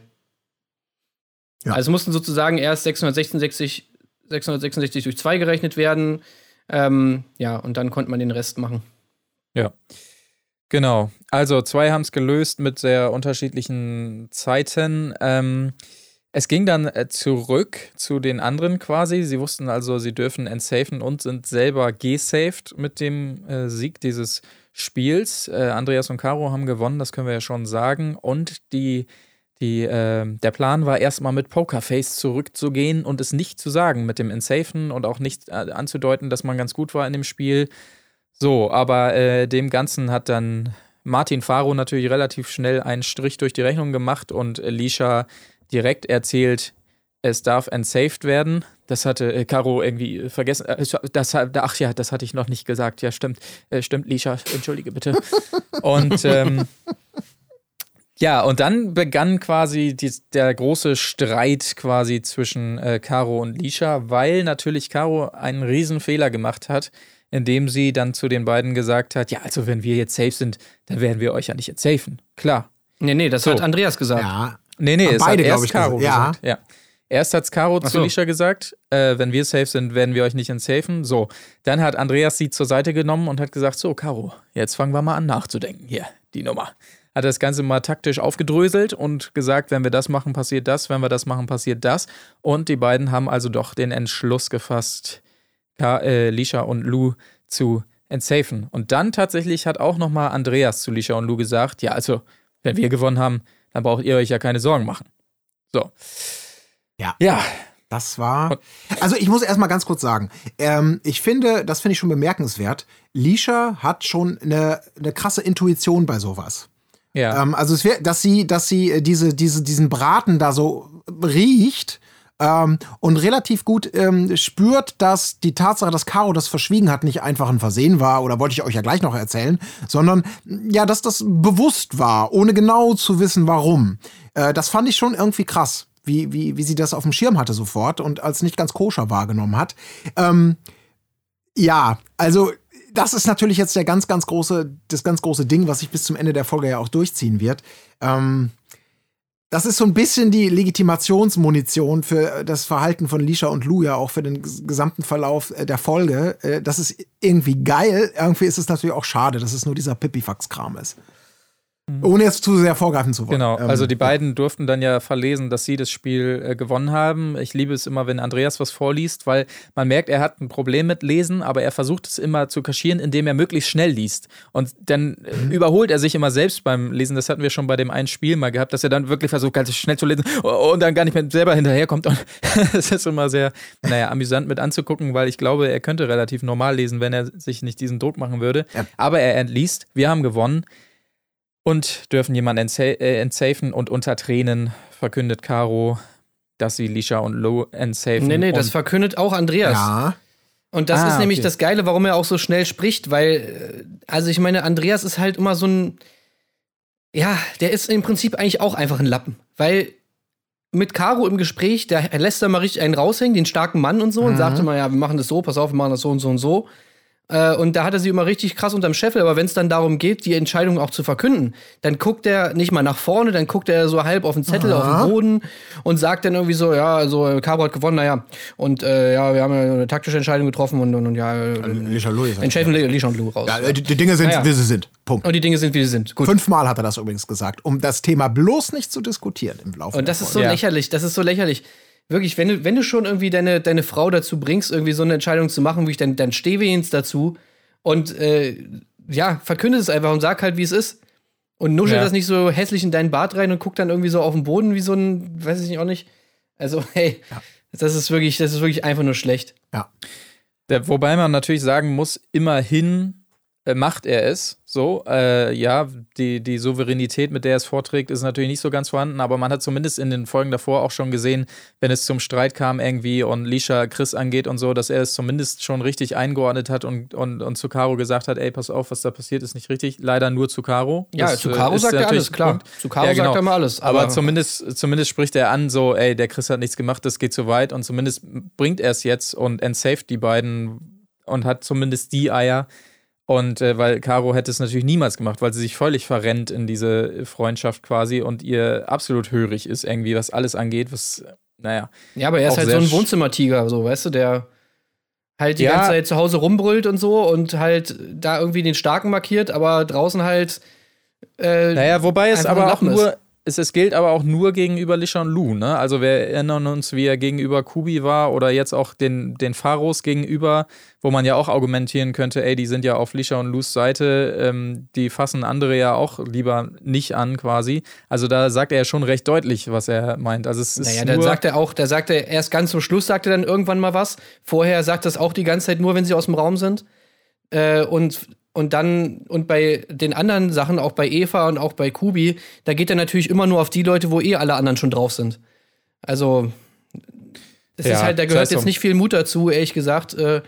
Ja. Also mussten sozusagen erst 666, 666 durch 2 gerechnet werden. Ähm, ja, und dann konnte man den Rest machen. Ja. Genau. Also zwei haben es gelöst mit sehr unterschiedlichen Zeiten. Ähm, es ging dann äh, zurück zu den anderen quasi. Sie wussten also, sie dürfen entsafen und sind selber gesaved mit dem äh, Sieg dieses Spiels. Äh, Andreas und Caro haben gewonnen, das können wir ja schon sagen. Und die, die, äh, der Plan war erstmal mit Pokerface zurückzugehen und es nicht zu sagen mit dem Entsafen und auch nicht äh, anzudeuten, dass man ganz gut war in dem Spiel. So, aber äh, dem Ganzen hat dann Martin Faro natürlich relativ schnell einen Strich durch die Rechnung gemacht und Alicia direkt erzählt, es darf entsaved werden. Das hatte äh, Caro irgendwie vergessen. Äh, das, ach ja, das hatte ich noch nicht gesagt. Ja, stimmt. Äh, stimmt, Lisha, entschuldige bitte. <laughs> und ähm, ja, und dann begann quasi die, der große Streit quasi zwischen äh, Caro und Lisha, weil natürlich Caro einen Riesenfehler gemacht hat, indem sie dann zu den beiden gesagt hat, ja, also wenn wir jetzt safe sind, dann werden wir euch ja nicht entsafen. Klar. Nee, nee, das So. hat Andreas gesagt. Ja, Nee, nee, es beide, hat erst ich, Caro gesagt. Ja. Ja. Erst hat Caro Ach zu so. Lisha gesagt, äh, wenn wir safe sind, werden wir euch nicht entsafen. So, dann hat Andreas sie zur Seite genommen und hat gesagt, so, Caro, jetzt fangen wir mal an nachzudenken. Hier, die Nummer. Hat das Ganze mal taktisch aufgedröselt und gesagt, wenn wir das machen, passiert das, wenn wir das machen, passiert das. Und die beiden haben also doch den Entschluss gefasst, Ka äh, Lisha und Lou zu entsafen. Und dann tatsächlich hat auch nochmal Andreas zu Lisha und Lou gesagt, ja, also, wenn wir gewonnen haben, dann braucht ihr euch ja keine Sorgen machen. So. Ja. Ja, Das war. Also ich muss erstmal ganz kurz sagen, ähm, ich finde, das finde ich schon bemerkenswert. Lisha hat schon eine, eine krasse Intuition bei sowas. ja. Ähm, also es wär, dass sie, dass sie äh, diese, diese, diesen Braten da so riecht ähm, und relativ gut ähm, spürt, dass die Tatsache, dass Caro das verschwiegen hat, nicht einfach ein Versehen war, oder wollte ich euch ja gleich noch erzählen, sondern ja, dass das bewusst war, ohne genau zu wissen, warum. Äh, das fand ich schon irgendwie krass. Wie, wie, wie sie das auf dem Schirm hatte sofort und als nicht ganz koscher wahrgenommen hat. Ähm, ja, also das ist natürlich jetzt der ganz, ganz große, das ganz große Ding, was sich bis zum Ende der Folge ja auch durchziehen wird. Ähm, das ist so ein bisschen die Legitimationsmunition für das Verhalten von Lisha und Lou ja auch für den ges- gesamten Verlauf äh, der Folge. Äh, Das ist irgendwie geil. Irgendwie ist es natürlich auch schade, dass es nur dieser Pipifax-Kram ist. Ohne jetzt zu sehr vorgreifen zu wollen. Genau, Ähm, also die beiden durften dann ja verlesen, dass sie das Spiel äh, gewonnen haben. Ich liebe es immer, wenn Andreas was vorliest, weil man merkt, er hat ein Problem mit Lesen, aber er versucht es immer zu kaschieren, indem er möglichst schnell liest. Und dann äh, Mhm. überholt er sich immer selbst beim Lesen. Das hatten wir schon bei dem einen Spiel mal gehabt, dass er dann wirklich versucht, ganz schnell zu lesen und dann gar nicht mehr selber hinterherkommt. Und <laughs> das ist immer sehr, naja, amüsant mit anzugucken, weil ich glaube, er könnte relativ normal lesen, wenn er sich nicht diesen Druck machen würde. Ja. Aber er entliest. Wir haben gewonnen und dürfen jemanden äh, entsafen und unter Tränen verkündet Caro, dass sie Lisha und Lo entsafen. Nee, nee, das verkündet auch Andreas. ja. Und das Ah, ist nämlich okay. das Geile, warum er auch so schnell spricht, weil, äh, also ich meine, Andreas ist halt immer so ein, ja, der ist im Prinzip eigentlich auch einfach ein Lappen, weil mit Caro im Gespräch, der lässt da mal richtig einen raushängen, den starken Mann und so, und sagt immer, ja, wir machen das so, pass auf, wir machen das so und so und so. Äh, und da hat er sie immer richtig krass unterm Scheffel, aber wenn es dann darum geht, die Entscheidung auch zu verkünden, dann guckt er nicht mal nach vorne, dann guckt er so halb auf den Zettel, auf den Boden und sagt dann irgendwie so, ja, also Caro hat gewonnen, naja, und äh, ja, wir haben ja eine taktische Entscheidung getroffen und, und, und ja, äh, entscheiden und Lou raus. ja, äh, die, die Dinge sind, Ja, ja. wie sie sind. Punkt. Und die Dinge sind, wie sie sind. Gut. Fünfmal hat er das übrigens gesagt, um das Thema bloß nicht zu diskutieren im Laufe Und das ist so lächerlich, das ist so lächerlich. Wirklich, wenn du, wenn du schon irgendwie deine, deine Frau dazu bringst, irgendwie so eine Entscheidung zu machen, wie ich, dann, dann steh wenigstens dazu und äh, ja, verkünde es einfach und sag halt, wie es ist. Und nuschel Ja. das nicht so hässlich in deinen Bart rein und guck dann irgendwie so auf den Boden wie so ein, weiß ich nicht auch nicht. Also, <laughs> hey, das ist wirklich, das ist wirklich einfach nur schlecht. Ja. Wobei man natürlich sagen muss, immerhin äh, macht er es so. Äh, ja, die, die Souveränität, mit der er es vorträgt, ist natürlich nicht so ganz vorhanden, aber man hat zumindest in den Folgen davor auch schon gesehen, wenn es zum Streit kam irgendwie und Lisha Chris angeht und so, dass er es zumindest schon richtig eingeordnet hat und, und, und zu Caro gesagt hat, ey, pass auf, was da passiert, ist nicht richtig. Leider nur zu Caro. Ja, Das, zu äh, Caro sagt er alles, klar. Punkt. Zu Caro Ja, genau. sagt er mal alles. Aber, zumindest, zumindest spricht er an, so, ey, der Chris hat nichts gemacht, das geht zu weit und zumindest bringt er es jetzt und entsaved die beiden und hat zumindest die Eier. Und äh, weil Caro hätte es natürlich niemals gemacht, weil sie sich völlig verrennt in diese Freundschaft quasi und ihr absolut hörig ist, irgendwie, was alles angeht, was, naja. Ja, aber er ist halt so ein Wohnzimmertiger, so, weißt du, der halt die Ja. ganze Zeit zu Hause rumbrüllt und so und halt da irgendwie den Starken markiert, aber draußen halt. Äh, Naja, wobei es aber auch Lappen ist. Es, es gilt aber auch nur gegenüber Lisha und Lu, ne? Also wir erinnern uns, wie er gegenüber Kubi war oder jetzt auch den, den Pharos gegenüber, wo man ja auch argumentieren könnte, ey, die sind ja auf Lisha und Lus Seite, ähm, die fassen andere ja auch lieber nicht an quasi. Also da sagt er ja schon recht deutlich, was er meint. Also es ist Naja, dann sagt er auch, da sagt er erst ganz zum Schluss, sagt er dann irgendwann mal was. Vorher sagt das auch die ganze Zeit nur, wenn sie aus dem Raum sind. Äh, und, und dann, und bei den anderen Sachen, auch bei Eva und auch bei Kubi, da geht er natürlich immer nur auf die Leute, wo eh alle anderen schon drauf sind. Also, das Ja, ist halt, da gehört jetzt nicht viel Mut dazu, ehrlich gesagt, äh,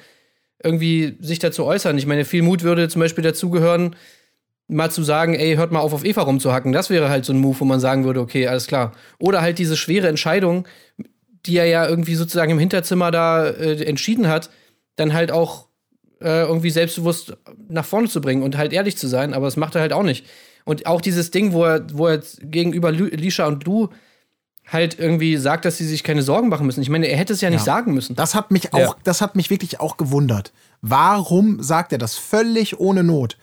irgendwie sich dazu äußern. Ich meine, viel Mut würde zum Beispiel dazu gehören, mal zu sagen, ey, hört mal auf, auf Eva rumzuhacken. Das wäre halt so ein Move, wo man sagen würde, okay, alles klar. Oder halt diese schwere Entscheidung, die er ja irgendwie sozusagen im Hinterzimmer da äh, entschieden hat, dann halt auch äh, irgendwie selbstbewusst nach vorne zu bringen und halt ehrlich zu sein, aber das macht er halt auch nicht. Und auch dieses Ding, wo er, wo er gegenüber Lu Lisha und Lou halt irgendwie sagt, dass sie sich keine Sorgen machen müssen. Ich meine, er hätte es ja nicht Ja. sagen müssen. Das hat mich auch, Ja. das hat mich wirklich auch gewundert. Warum sagt er das völlig ohne Not?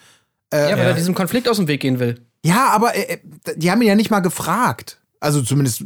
ja, weil er diesem Konflikt aus dem Weg gehen will. Ja, aber äh, die haben ihn ja nicht mal gefragt. Also zumindest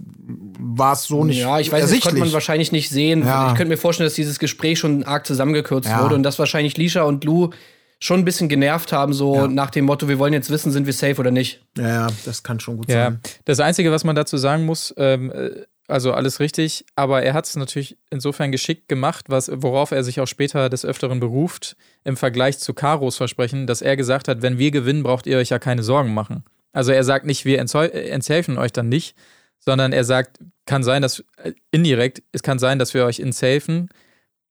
war es so nicht ja, ich weiß, das konnte man wahrscheinlich nicht sehen. Ja. Ich könnte mir vorstellen, dass dieses Gespräch schon arg zusammengekürzt Ja. wurde und dass wahrscheinlich Lisha und Lou schon ein bisschen genervt haben, so Ja. nach dem Motto, wir wollen jetzt wissen, sind wir safe oder nicht. ja, ja, das kann schon gut Ja, sein. das Einzige, was man dazu sagen muss, ähm, äh, also alles richtig, aber er hat es natürlich insofern geschickt gemacht, was, worauf er sich auch später des Öfteren beruft, im Vergleich zu Karos Versprechen, dass er gesagt hat, wenn wir gewinnen, braucht ihr euch ja keine Sorgen machen. Also er sagt nicht, wir äh, entsafen euch dann nicht, sondern er sagt, kann sein, dass, äh, indirekt, es kann sein, dass wir euch entsafen,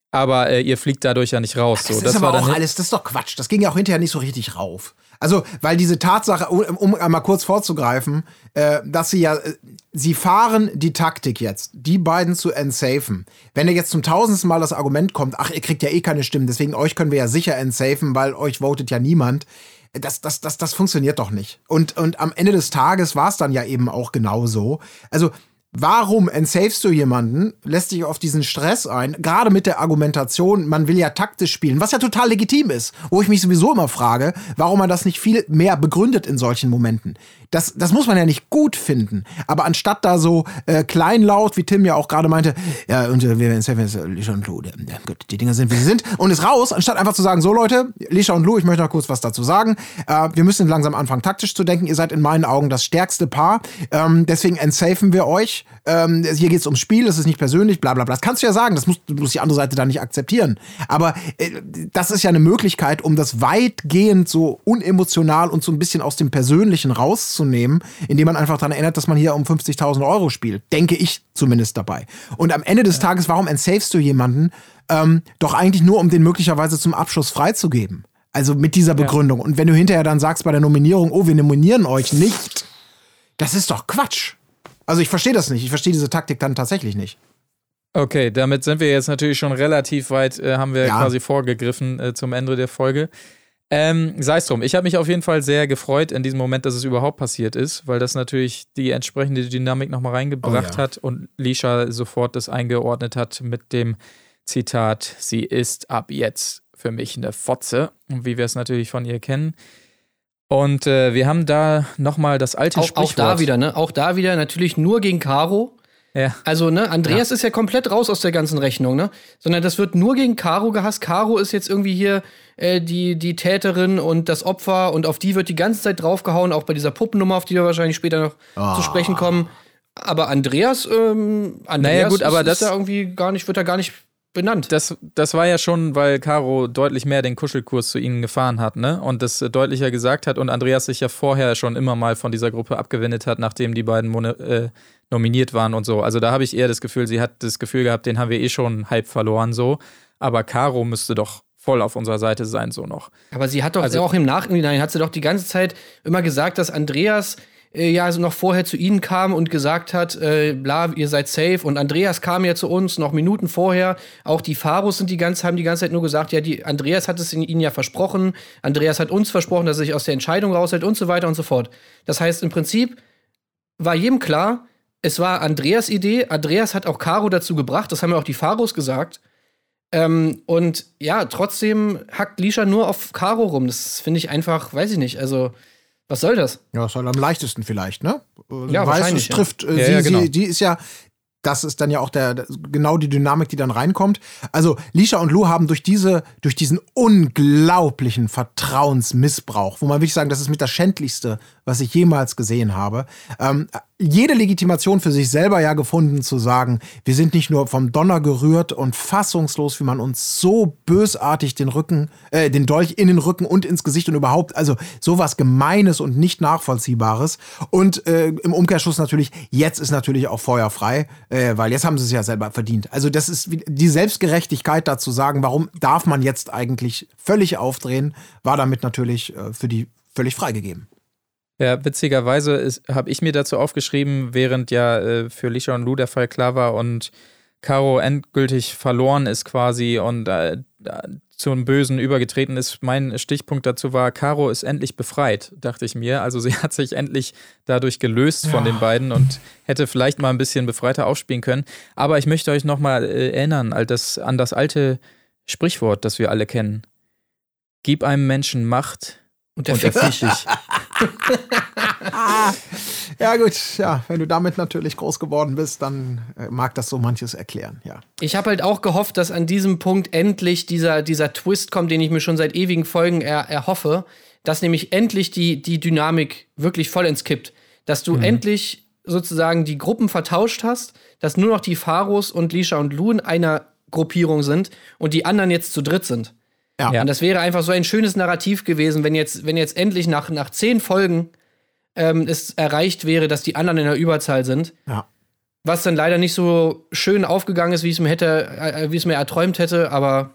aber äh, ihr fliegt dadurch ja nicht raus. Das so, ist aber war auch dann alles, das ist doch Quatsch. Das ging ja auch hinterher nicht so richtig rauf. Also, weil diese Tatsache, um, um einmal kurz vorzugreifen, äh, dass sie ja, äh, sie fahren die Taktik jetzt, die beiden zu entsafen. Wenn er jetzt zum tausendsten Mal das Argument kommt, ach, ihr kriegt ja eh keine Stimmen, deswegen euch können wir ja sicher entsafen, weil euch votet ja niemand. Das, das, das, das funktioniert doch nicht. Und, und am Ende des Tages war es dann ja eben auch genau so. Also, Warum entsafest du jemanden, lässt dich auf diesen Stress ein, gerade mit der Argumentation, man will ja taktisch spielen, was ja total legitim ist, wo ich mich sowieso immer frage, warum man das nicht viel mehr begründet in solchen Momenten. Das, das muss man ja nicht gut finden, aber anstatt da so äh, kleinlaut, wie Tim ja auch gerade meinte, ja, und äh, wir jetzt äh, Lisha und Lou, äh, gut, die Dinger sind, wie sie sind, und ist raus, anstatt einfach zu sagen, so Leute, Lisha und Lou, ich möchte noch kurz was dazu sagen, äh, wir müssen langsam anfangen, taktisch zu denken, ihr seid in meinen Augen das stärkste Paar, ähm, deswegen entsafen wir euch, ähm, hier geht's ums Spiel, es ist nicht persönlich, bla bla bla. Das kannst du ja sagen, das muss, muss die andere Seite dann nicht akzeptieren. Aber äh, das ist ja eine Möglichkeit, um das weitgehend so unemotional und so ein bisschen aus dem Persönlichen rauszunehmen, indem man einfach daran erinnert, dass man hier um 50.000 Euro spielt. Denke ich zumindest dabei. Und am Ende des Tages, warum entsafest du jemanden? Ähm, doch eigentlich nur, um den möglicherweise zum Abschluss freizugeben. Also mit dieser Begründung. Und wenn du hinterher dann sagst bei der Nominierung, oh, wir nominieren euch nicht, das ist doch Quatsch. Also ich verstehe das nicht. Ich verstehe diese Taktik dann tatsächlich nicht. Okay, damit sind wir jetzt natürlich schon relativ weit, äh, haben wir Ja. quasi vorgegriffen äh, zum Ende der Folge. Ähm, Sei es drum. Ich habe mich auf jeden Fall sehr gefreut in diesem Moment, dass es überhaupt passiert ist, weil das natürlich die entsprechende Dynamik nochmal reingebracht Oh ja. hat und Lisha sofort das eingeordnet hat mit dem Zitat: Sie ist ab jetzt für mich eine Fotze, wie wir es natürlich von ihr kennen. Und äh, wir haben da nochmal das alte Auch, auch Sprichwort. da wieder, ne? Auch da wieder natürlich nur gegen Caro. Ja. Also, ne, Andreas ist ja komplett raus aus der ganzen Rechnung, ne? Sondern das wird nur gegen Caro gehasst. Caro ist jetzt irgendwie hier äh, die, die Täterin und das Opfer und auf die wird die ganze Zeit draufgehauen, auch bei dieser Puppennummer, auf die wir wahrscheinlich später noch Ah. zu sprechen kommen. Aber Andreas, ähm, Andreas Naja, gut, aber ist, das- ist da irgendwie gar nicht, wird da gar nicht benannt. Das, das war ja schon, weil Caro deutlich mehr den Kuschelkurs zu ihnen gefahren hat, ne? Und das äh, deutlicher gesagt hat und Andreas sich ja vorher schon immer mal von dieser Gruppe abgewendet hat, nachdem die beiden Mone äh, nominiert waren und so. Also da habe ich eher das Gefühl, sie hat das Gefühl gehabt, den haben wir eh schon halb verloren so. Aber Caro müsste doch voll auf unserer Seite sein, so noch. Aber sie hat doch Also- auch im Nachhinein, hat sie doch die ganze Zeit immer gesagt, dass Andreas äh, ja also noch vorher zu ihnen kam und gesagt hat, äh, bla, ihr seid safe. Und Andreas kam ja zu uns noch Minuten vorher. Auch die Faros sind die ganze, haben die ganze Zeit nur gesagt, ja, die, Andreas hat es in ihnen ja versprochen. Andreas hat uns versprochen, dass er sich aus der Entscheidung raushält und so weiter und so fort. Das heißt, im Prinzip war jedem klar, es war Andreas Idee. Andreas hat auch Caro dazu gebracht, das haben ja auch die Faros gesagt. Ähm, und ja, trotzdem hackt Lisha nur auf Caro rum. Das finde ich einfach, weiß ich nicht. Also, was soll das? Ja, ist halt am leichtesten vielleicht, ne? Äh, Ja, Weiß, wahrscheinlich, es ja. trifft äh, Ja, sie, ja, genau. sie, die ist ja, das ist dann ja auch der, der- genau die Dynamik, die dann reinkommt. Also Lisha und Lou haben durch diese, durch diesen unglaublichen Vertrauensmissbrauch, wo man wirklich sagen, das ist mit das Schändlichste, was ich jemals gesehen habe, ähm, jede Legitimation für sich selber ja gefunden zu sagen, wir sind nicht nur vom Donner gerührt und fassungslos, wie man uns so bösartig den Rücken, äh, den Dolch in den Rücken und ins Gesicht und überhaupt, also sowas Gemeines und nicht nachvollziehbares. Und äh, im Umkehrschluss natürlich, jetzt ist natürlich auch Feuer frei, äh, weil jetzt haben sie es ja selber verdient. Also das ist die Selbstgerechtigkeit dazu sagen, warum darf man jetzt eigentlich völlig aufdrehen, war damit natürlich äh, für die völlig freigegeben. Ja, witzigerweise habe ich mir dazu aufgeschrieben, während ja äh, für Lisha und Lou der Fall klar war und Caro endgültig verloren ist quasi und äh, zum Bösen übergetreten ist. Mein Stichpunkt dazu war, Caro ist endlich befreit, dachte ich mir. Also <laughs> sie hat sich endlich dadurch gelöst von den beiden und hätte vielleicht mal ein bisschen befreiter aufspielen können. Aber ich möchte euch nochmal äh, erinnern an das, an das alte Sprichwort, das wir alle kennen. Gib einem Menschen Macht Und er fickt dich. <laughs> <laughs> Ja, gut, ja, wenn du damit natürlich groß geworden bist, dann äh, mag das so manches erklären, ja. Ich habe halt auch gehofft, dass an diesem Punkt endlich dieser, dieser Twist kommt, den ich mir schon seit ewigen Folgen er, erhoffe, dass nämlich endlich die, die Dynamik wirklich vollends kippt. Dass du endlich sozusagen die Gruppen vertauscht hast, dass nur noch die Pharos und Lisha und Lu in einer Gruppierung sind und die anderen jetzt zu dritt sind. Ja. Und das wäre einfach so ein schönes Narrativ gewesen, wenn jetzt, wenn jetzt endlich nach, nach zehn Folgen ähm, es erreicht wäre, dass die anderen in der Überzahl sind. Ja. Was dann leider nicht so schön aufgegangen ist, wie es mir hätte, äh, wie es mir erträumt hätte, aber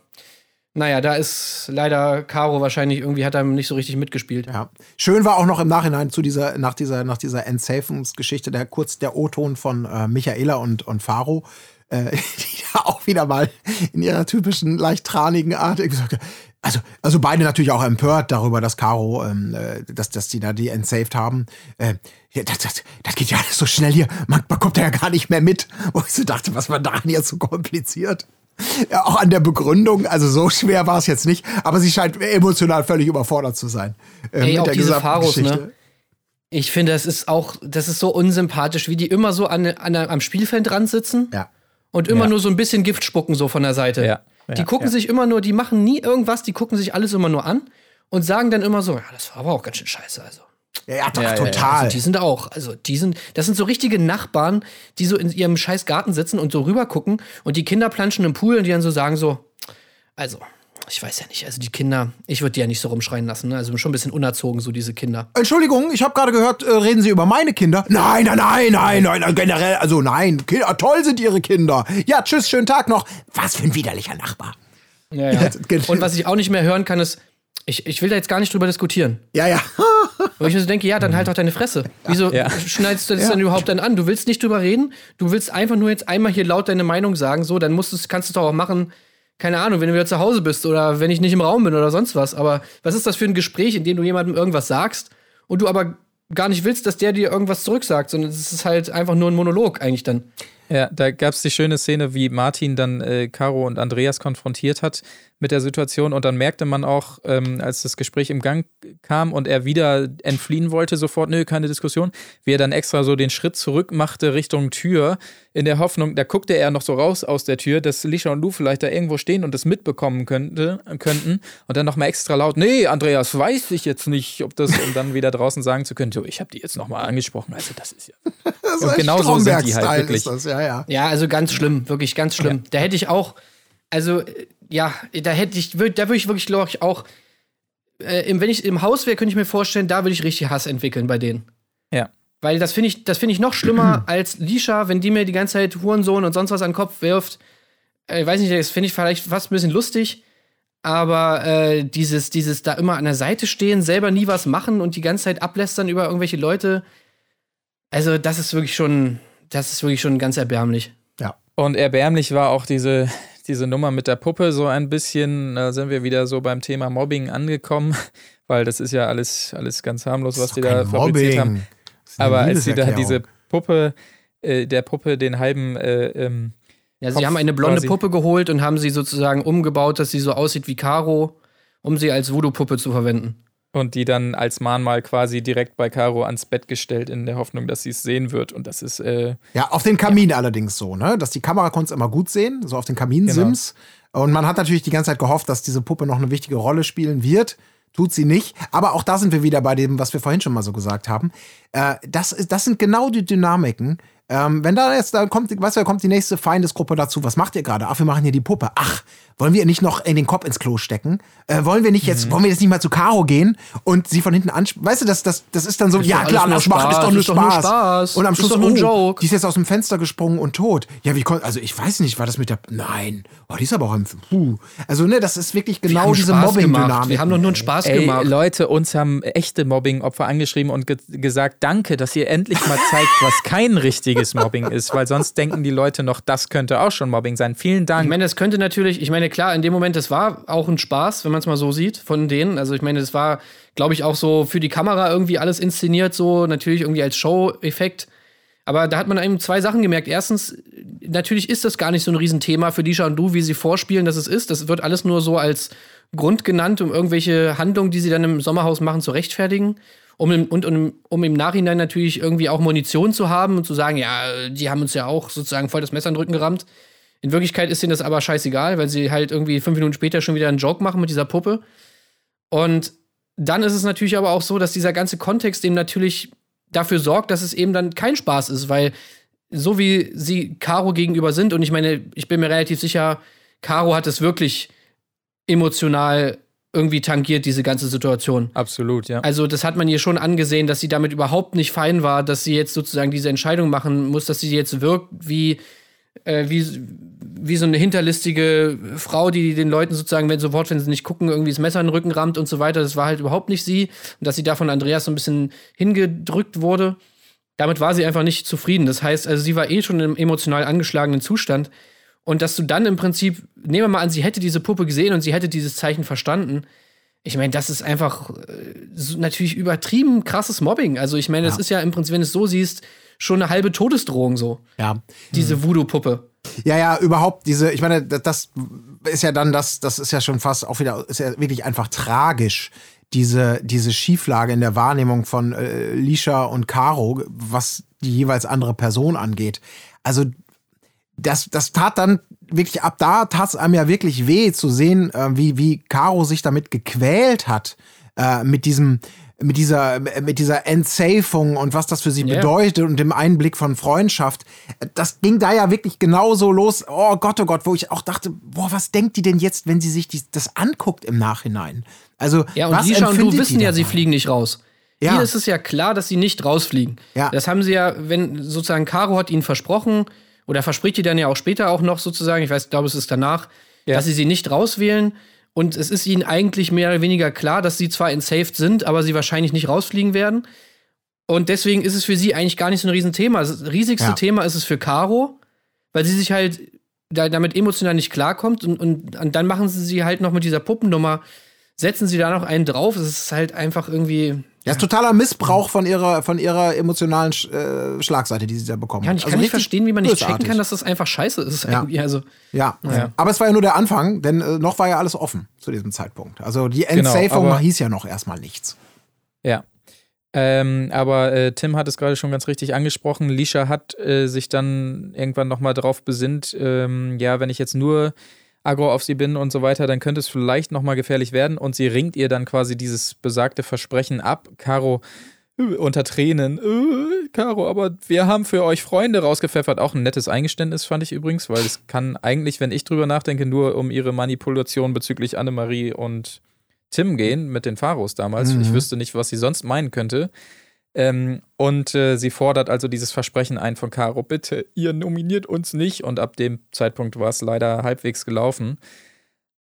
naja, da ist leider Caro wahrscheinlich irgendwie hat er nicht so richtig mitgespielt. Ja. Schön war auch noch im Nachhinein zu dieser, nach dieser, nach dieser Entsafungsgeschichte der kurz der O-Ton von äh, Michaela und, und Faro, äh, <laughs> die da auch wieder mal in ihrer typischen leicht tranigen Art sagte, also, also beide natürlich auch empört darüber, dass Caro, ähm, äh, dass, dass die da die entsaved haben. Äh, ja, das, das, das geht ja alles so schnell hier, man, man kommt da ja gar nicht mehr mit. <laughs> Wo ich so dachte, was war daran jetzt so kompliziert? Ja, auch an der Begründung, also so schwer war es jetzt nicht, aber sie scheint emotional völlig überfordert zu sein. äh, Ey, mit auch der diese Pharos, ne? Ich finde, das ist auch, das ist so unsympathisch, wie die immer so an, an, am Spielfeld dran sitzen Ja. Und immer Ja. nur so ein bisschen Gift spucken, so von der Seite. Ja, ja, die gucken ja. sich immer nur, die machen nie irgendwas, die gucken sich alles immer nur an und sagen dann immer so, ja, das war aber auch ganz schön scheiße, also. Ja, ja, doch, Ja, ja, ja. total. Also die sind auch, also die sind, das sind so richtige Nachbarn, die so in ihrem scheiß Garten sitzen und so rüber gucken und die Kinder planschen im Pool und die dann so sagen so, also, ich weiß ja nicht, also die Kinder, ich würde die ja nicht so rumschreien lassen, ne? also schon ein bisschen unerzogen, so diese Kinder. Entschuldigung, ich habe gerade gehört, äh, reden Sie über meine Kinder? Nein, nein, nein, nein, nein, nein, generell, also nein, Kinder, toll sind Ihre Kinder. Ja, tschüss, schönen Tag noch. Was für ein widerlicher Nachbar. Ja, ja. <laughs> Und was ich auch nicht mehr hören kann, ist, ich, ich will da jetzt gar nicht drüber diskutieren. Ja, ja. Weil ich mir so denke, ja, dann halt doch deine Fresse. Wieso Ja. schneidest du das dann überhaupt dann an? Du willst nicht drüber reden, du willst einfach nur jetzt einmal hier laut deine Meinung sagen, so, dann musst du's, kannst du es doch auch machen, keine Ahnung, wenn du wieder zu Hause bist oder wenn ich nicht im Raum bin oder sonst was. Aber was ist das für ein Gespräch, in dem du jemandem irgendwas sagst und du aber gar nicht willst, dass der dir irgendwas zurücksagt, sondern es ist halt einfach nur ein Monolog eigentlich dann. Ja, da gab es die schöne Szene, wie Martin dann äh, Caro und Andreas konfrontiert hat mit der Situation und dann merkte man auch, ähm, als das Gespräch im Gang kam und er wieder entfliehen wollte, sofort, nö, keine Diskussion, wie er dann extra so den Schritt zurück machte Richtung Tür, in der Hoffnung, da guckte er noch so raus aus der Tür, dass Lisha und Lou vielleicht da irgendwo stehen und das mitbekommen könnte, könnten und dann nochmal extra laut, nee, Andreas, weiß ich jetzt nicht, ob das, um dann wieder draußen sagen zu können, so, ich habe die jetzt nochmal angesprochen, also das ist ja... <laughs> Das ist genau so sind die halt wirklich. Ist das, ja, ja. Ja, also ganz schlimm, wirklich ganz schlimm. Da hätte ich auch, also äh, ja, da hätte ich, da würde ich wirklich, glaube ich, auch, äh, wenn ich im Haus wäre, könnte ich mir vorstellen, da würde ich richtig Hass entwickeln bei denen. Ja. Weil das finde ich, das finde ich noch schlimmer <clears throat> als Lisha, wenn die mir die ganze Zeit Hurensohn und sonst was an den Kopf wirft. Äh, weiß nicht, das finde ich vielleicht fast ein bisschen lustig. Aber äh, dieses, dieses da immer an der Seite stehen, selber nie was machen und die ganze Zeit ablästern über irgendwelche Leute, also das ist wirklich schon, das ist wirklich schon ganz erbärmlich. Ja. Und erbärmlich war auch diese, diese Nummer mit der Puppe so ein bisschen, da sind wir wieder so beim Thema Mobbing angekommen, <laughs> weil das ist ja alles, alles ganz harmlos, was die da fabriziert haben. Mobbing. Aber als sie da diese Puppe, äh, der Puppe den halben, äh, ähm, Ja, sie Kopf haben eine blonde quasi. Puppe geholt und haben sie sozusagen umgebaut, dass sie so aussieht wie Caro, um sie als Voodoo-Puppe zu verwenden. Und die dann als Mahnmal quasi direkt bei Caro ans Bett gestellt, in der Hoffnung, dass sie es sehen wird. Und das ist, äh, Ja, auf den Kamin allerdings so, ne? Dass die Kamera konnte es immer gut sehen, so auf den Kaminsims. Genau. Und man hat natürlich die ganze Zeit gehofft, dass diese Puppe noch eine wichtige Rolle spielen wird. Tut sie nicht. Aber auch da sind wir wieder bei dem, was wir vorhin schon mal so gesagt haben. Äh, das, ist, das sind genau die Dynamiken. Ähm, wenn da jetzt, da kommt, was da kommt die nächste Feindesgruppe dazu. Was macht ihr gerade? Ach, wir machen hier die Puppe. Ach, wollen wir nicht noch in den Kopf ins Klo stecken? Äh, wollen wir nicht jetzt, Mhm. wollen wir jetzt nicht mal zu Caro gehen und sie von hinten ansprechen? Weißt du, das, das, das ist dann so, ja doch klar, nur machen, ist Spaß, doch nur ist doch nur Spaß. Spaß. Und am Ist Schluss, doch nur ein oh, Joke. die ist jetzt aus dem Fenster gesprungen und tot. Ja, wie konnte, also ich weiß nicht, war das mit der, nein, oh, die ist aber auch im, puh. Also ne, das ist wirklich Wir genau haben diese Spaß. Mobbing-Dynamik. Wir haben doch nur einen Spaß Ey, gemacht. Leute, uns haben echte Mobbing-Opfer angeschrieben und ge gesagt, danke, dass ihr endlich mal zeigt, was kein richtiges richtiges Mobbing ist, weil sonst denken die Leute noch, das könnte auch schon Mobbing sein. Vielen Dank. Ich meine, das könnte natürlich, ich meine, klar, in dem Moment, das war auch ein Spaß, wenn man es mal so sieht, von denen. Also ich meine, das war, glaube ich, auch so für die Kamera irgendwie alles inszeniert, so natürlich irgendwie als Show-Effekt. Aber da hat man eben zwei Sachen gemerkt. Erstens, natürlich ist das gar nicht so ein Riesenthema für Disha und du, wie sie vorspielen, dass es ist. Das wird alles nur so als Grund genannt, um irgendwelche Handlungen, die sie dann im Sommerhaus machen, zu rechtfertigen. Um, im- und um, um im Nachhinein natürlich irgendwie auch Munition zu haben und zu sagen, ja, die haben uns ja auch sozusagen voll das Messer in den Rücken gerammt. In Wirklichkeit ist ihnen das aber scheißegal, weil sie halt irgendwie fünf Minuten später schon wieder einen Joke machen mit dieser Puppe. Und dann ist es natürlich aber auch so, dass dieser ganze Kontext eben natürlich dafür sorgt, dass es eben dann kein Spaß ist, weil so wie sie Caro gegenüber sind, und ich meine, ich bin mir relativ sicher, Caro hat es wirklich emotional irgendwie tangiert, diese ganze Situation. Absolut, ja. Also, das hat man ihr schon angesehen, dass sie damit überhaupt nicht fein war, dass sie jetzt sozusagen diese Entscheidung machen muss, dass sie jetzt wirkt wie, äh, wie, wie so eine hinterlistige Frau, die den Leuten sozusagen, wenn sofort, wenn sie nicht gucken, irgendwie das Messer in den Rücken rammt und so weiter. Das war halt überhaupt nicht sie. Und dass sie da von Andreas so ein bisschen hingedrückt wurde. Damit war sie einfach nicht zufrieden. Das heißt, also sie war eh schon im emotional angeschlagenen Zustand. Und dass du dann im Prinzip, nehmen wir mal an, sie hätte diese Puppe gesehen und sie hätte dieses Zeichen verstanden. Ich meine, das ist einfach äh, natürlich übertrieben krasses Mobbing. Also ich meine, das Ja. ist ja im Prinzip, wenn du es so siehst, schon eine halbe Todesdrohung so. Ja. Diese Voodoo-Puppe. Ja, ja, überhaupt diese, ich meine, das- das ist ja dann das, das ist ja schon fast auch wieder, ist ja wirklich einfach tragisch, diese, diese Schieflage in der Wahrnehmung von äh, Lisha und Caro, was die jeweils andere Person angeht. Also, das, das tat dann wirklich, ab da tat es einem ja wirklich weh zu sehen, äh, wie, wie Caro sich damit gequält hat, äh, mit diesem, mit dieser, mit dieser Entsafung und was das für sie Ja. bedeutet und dem Einblick von Freundschaft. Das ging da ja wirklich genauso los. Oh Gott, oh Gott, wo ich auch dachte, boah, was denkt die denn jetzt, wenn sie sich dies, das anguckt im Nachhinein? Also, Ja, und was und du empfindet wissen die ja, sie fliegen nicht raus. Ja. Hier ist es ja klar, dass sie nicht rausfliegen. Ja. Das haben sie ja, wenn sozusagen Caro hat ihnen versprochen, oder verspricht die dann ja auch später auch noch sozusagen, ich weiß, ich glaube, es ist danach, Ja. dass sie sie nicht rauswählen. Und es ist ihnen eigentlich mehr oder weniger klar, dass sie zwar ensaved sind, aber sie wahrscheinlich nicht rausfliegen werden. Und deswegen ist es für sie eigentlich gar nicht so ein Riesenthema. Das riesigste Ja. Thema ist es für Caro, weil sie sich halt da, damit emotional nicht klarkommt. Und, und, und dann machen sie sie halt noch mit dieser Puppennummer, setzen sie da noch einen drauf. Es ist halt einfach irgendwie. Ja, ist totaler Missbrauch von ihrer, von ihrer emotionalen Sch- äh, Schlagseite, die sie da bekommen Ja, ich Also kann nicht verstehen, wie man nicht checken bösartig. kann, dass das einfach scheiße ist. Ja. <laughs> Also, Ja. Ja. aber es war ja nur der Anfang, denn äh, noch war ja alles offen zu diesem Zeitpunkt. Also die Genau, Entsafung aber- hieß ja noch erstmal nichts. Ja. Ähm, aber äh, Tim hat es gerade schon ganz richtig angesprochen. Lisha hat äh, sich dann irgendwann nochmal drauf besinnt, ähm, ja, wenn ich jetzt nur aggro auf sie bin und so weiter, dann könnte es vielleicht nochmal gefährlich werden. Und sie ringt ihr dann quasi dieses besagte Versprechen ab. Caro äh, unter Tränen. Äh, Caro, aber wir haben für euch Freunde rausgepfeffert. Auch ein nettes Eingeständnis fand ich übrigens, weil es kann eigentlich, wenn ich drüber nachdenke, nur um ihre Manipulation bezüglich Annemarie und Tim gehen mit den Pharos damals. Mhm. Ich wüsste nicht, was sie sonst meinen könnte. Ähm, und äh, sie fordert also dieses Versprechen ein von Caro, bitte, ihr nominiert uns nicht. Und ab dem Zeitpunkt war es leider halbwegs gelaufen.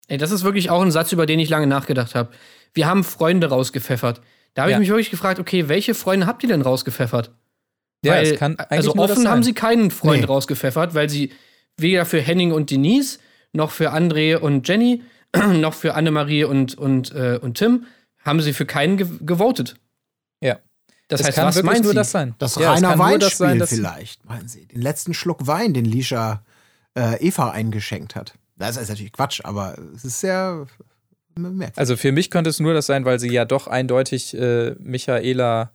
ey, das ist wirklich auch ein Satz, über den ich lange nachgedacht habe. Wir haben Freunde rausgepfeffert. Da habe Ja. ich mich wirklich gefragt, okay, welche Freunde habt ihr denn rausgepfeffert? Ja, weil, es kann eigentlich also offen haben sie keinen Freund Nee. rausgepfeffert, weil sie weder für Henning und Denise, noch für André und Jenny, <clears throat> noch für Annemarie und, und, äh, und Tim haben sie für keinen ge gewotet. Das es heißt, kann was wirklich nur sie? das sein. Das Ja, reiner Weinspiel sein, vielleicht, meinen Sie. Den letzten Schluck Wein, den Lisha äh, Eva eingeschenkt hat. Das ist natürlich Quatsch, aber es ist sehr merkwürdig. Also für mich könnte es nur das sein, weil sie ja doch eindeutig äh, Michaela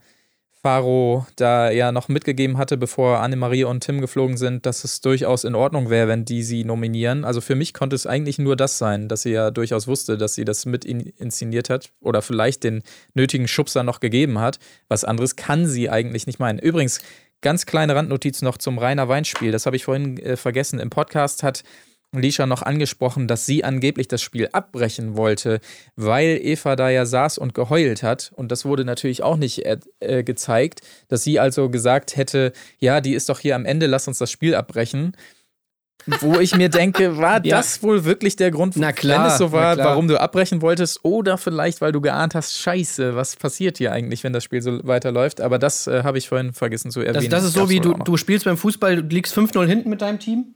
Faro da ja noch mitgegeben hatte, bevor Annemarie und Tim geflogen sind, dass es durchaus in Ordnung wäre, wenn die sie nominieren. Also für mich konnte es eigentlich nur das sein, dass sie ja durchaus wusste, dass sie das mit in inszeniert hat oder vielleicht den nötigen Schubser noch gegeben hat. Was anderes kann sie eigentlich nicht meinen. Übrigens, ganz kleine Randnotiz noch zum Rainer Weinspiel. Das habe ich vorhin äh, vergessen. Im Podcast hat Lisha noch angesprochen, dass sie angeblich das Spiel abbrechen wollte, weil Eva da ja saß und geheult hat. Und das wurde natürlich auch nicht äh, äh, gezeigt, dass sie also gesagt hätte, ja, die ist doch hier am Ende, lass uns das Spiel abbrechen. wo ich mir denke, <laughs> war Ja. das wohl wirklich der Grund, Na klar, wenn es so war, warum du abbrechen wolltest? Oder vielleicht, weil du geahnt hast, scheiße, was passiert hier eigentlich, wenn das Spiel so weiterläuft? Aber das äh, habe ich vorhin vergessen zu erwähnen. Das, das ist so, wie du, du spielst beim Fußball, du liegst 5-0 hinten mit deinem Team.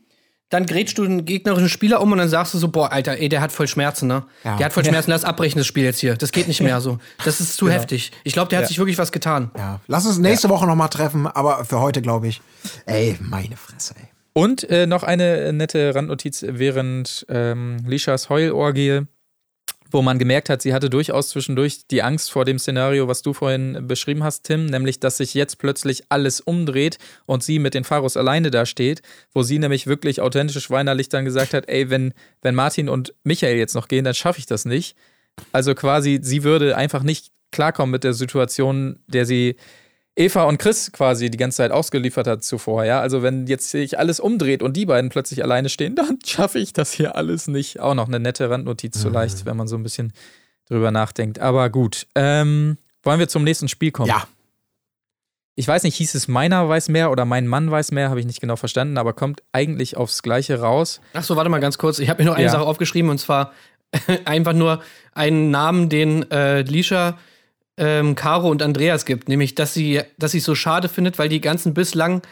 Dann grätschst du den gegnerischen Spieler um und dann sagst du so, boah, Alter, ey, der hat voll Schmerzen, ne? Ja. Der hat voll Schmerzen, lass abbrechen das Spiel jetzt hier. Das geht nicht mehr so. Das ist zu heftig. Ich glaube, der hat Ja. sich wirklich was getan. Ja, lass uns nächste Woche noch mal treffen, aber für heute glaube ich, ey, meine Fresse, ey. Und äh, noch eine nette Randnotiz während ähm, Lishas Heulorgie, wo man gemerkt hat, sie hatte durchaus zwischendurch die Angst vor dem Szenario, was du vorhin beschrieben hast, Tim, nämlich, dass sich jetzt plötzlich alles umdreht und sie mit den Pharos alleine da steht, wo sie nämlich wirklich authentisch weinerlich dann gesagt hat, ey, wenn, wenn Martin und Michael jetzt noch gehen, dann schaffe ich das nicht. Also quasi, sie würde einfach nicht klarkommen mit der Situation, der sie Eva und Chris quasi die ganze Zeit ausgeliefert hat zuvor, ja. Also wenn jetzt sich alles umdreht und die beiden plötzlich alleine stehen, <laughs> dann schaffe ich das hier alles nicht. Auch noch eine nette Randnotiz so leicht, wenn man so ein bisschen drüber nachdenkt. Aber gut. Ähm, wollen wir zum nächsten Spiel kommen? Ja, Ich weiß nicht, hieß es meiner weiß mehr oder mein Mann weiß mehr, habe ich nicht genau verstanden, aber kommt eigentlich aufs Gleiche raus. Ach so, warte mal ganz kurz. Ich habe mir noch eine Ja. Sache aufgeschrieben und zwar <laughs> einfach nur einen Namen, den äh, Lisha, ähm, Caro und Andreas gibt. Nämlich, dass sie dass sie es so schade findet, weil die ganzen bislang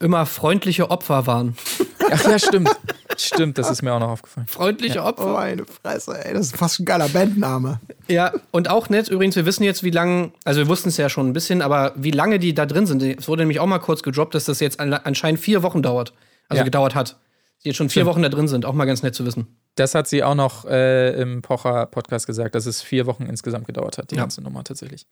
immer freundliche Opfer waren. Ach ja, stimmt. stimmt, das ist mir auch noch aufgefallen. Freundliche oh, Opfer. meine Fresse, ey, das ist fast ein geiler Bandname. Ja, und auch nett, übrigens, wir wissen jetzt, wie lange, also wir wussten es ja schon ein bisschen, aber wie lange die da drin sind. Es wurde nämlich auch mal kurz gedroppt, dass das jetzt an- anscheinend vier Wochen dauert. Also Ja. gedauert hat. Die jetzt schon vier Stimmt. Wochen da drin sind. Auch mal ganz nett zu wissen. Das hat sie auch noch äh, im Pocher-Podcast gesagt, dass es vier Wochen insgesamt gedauert hat, die Ja. ganze Nummer tatsächlich.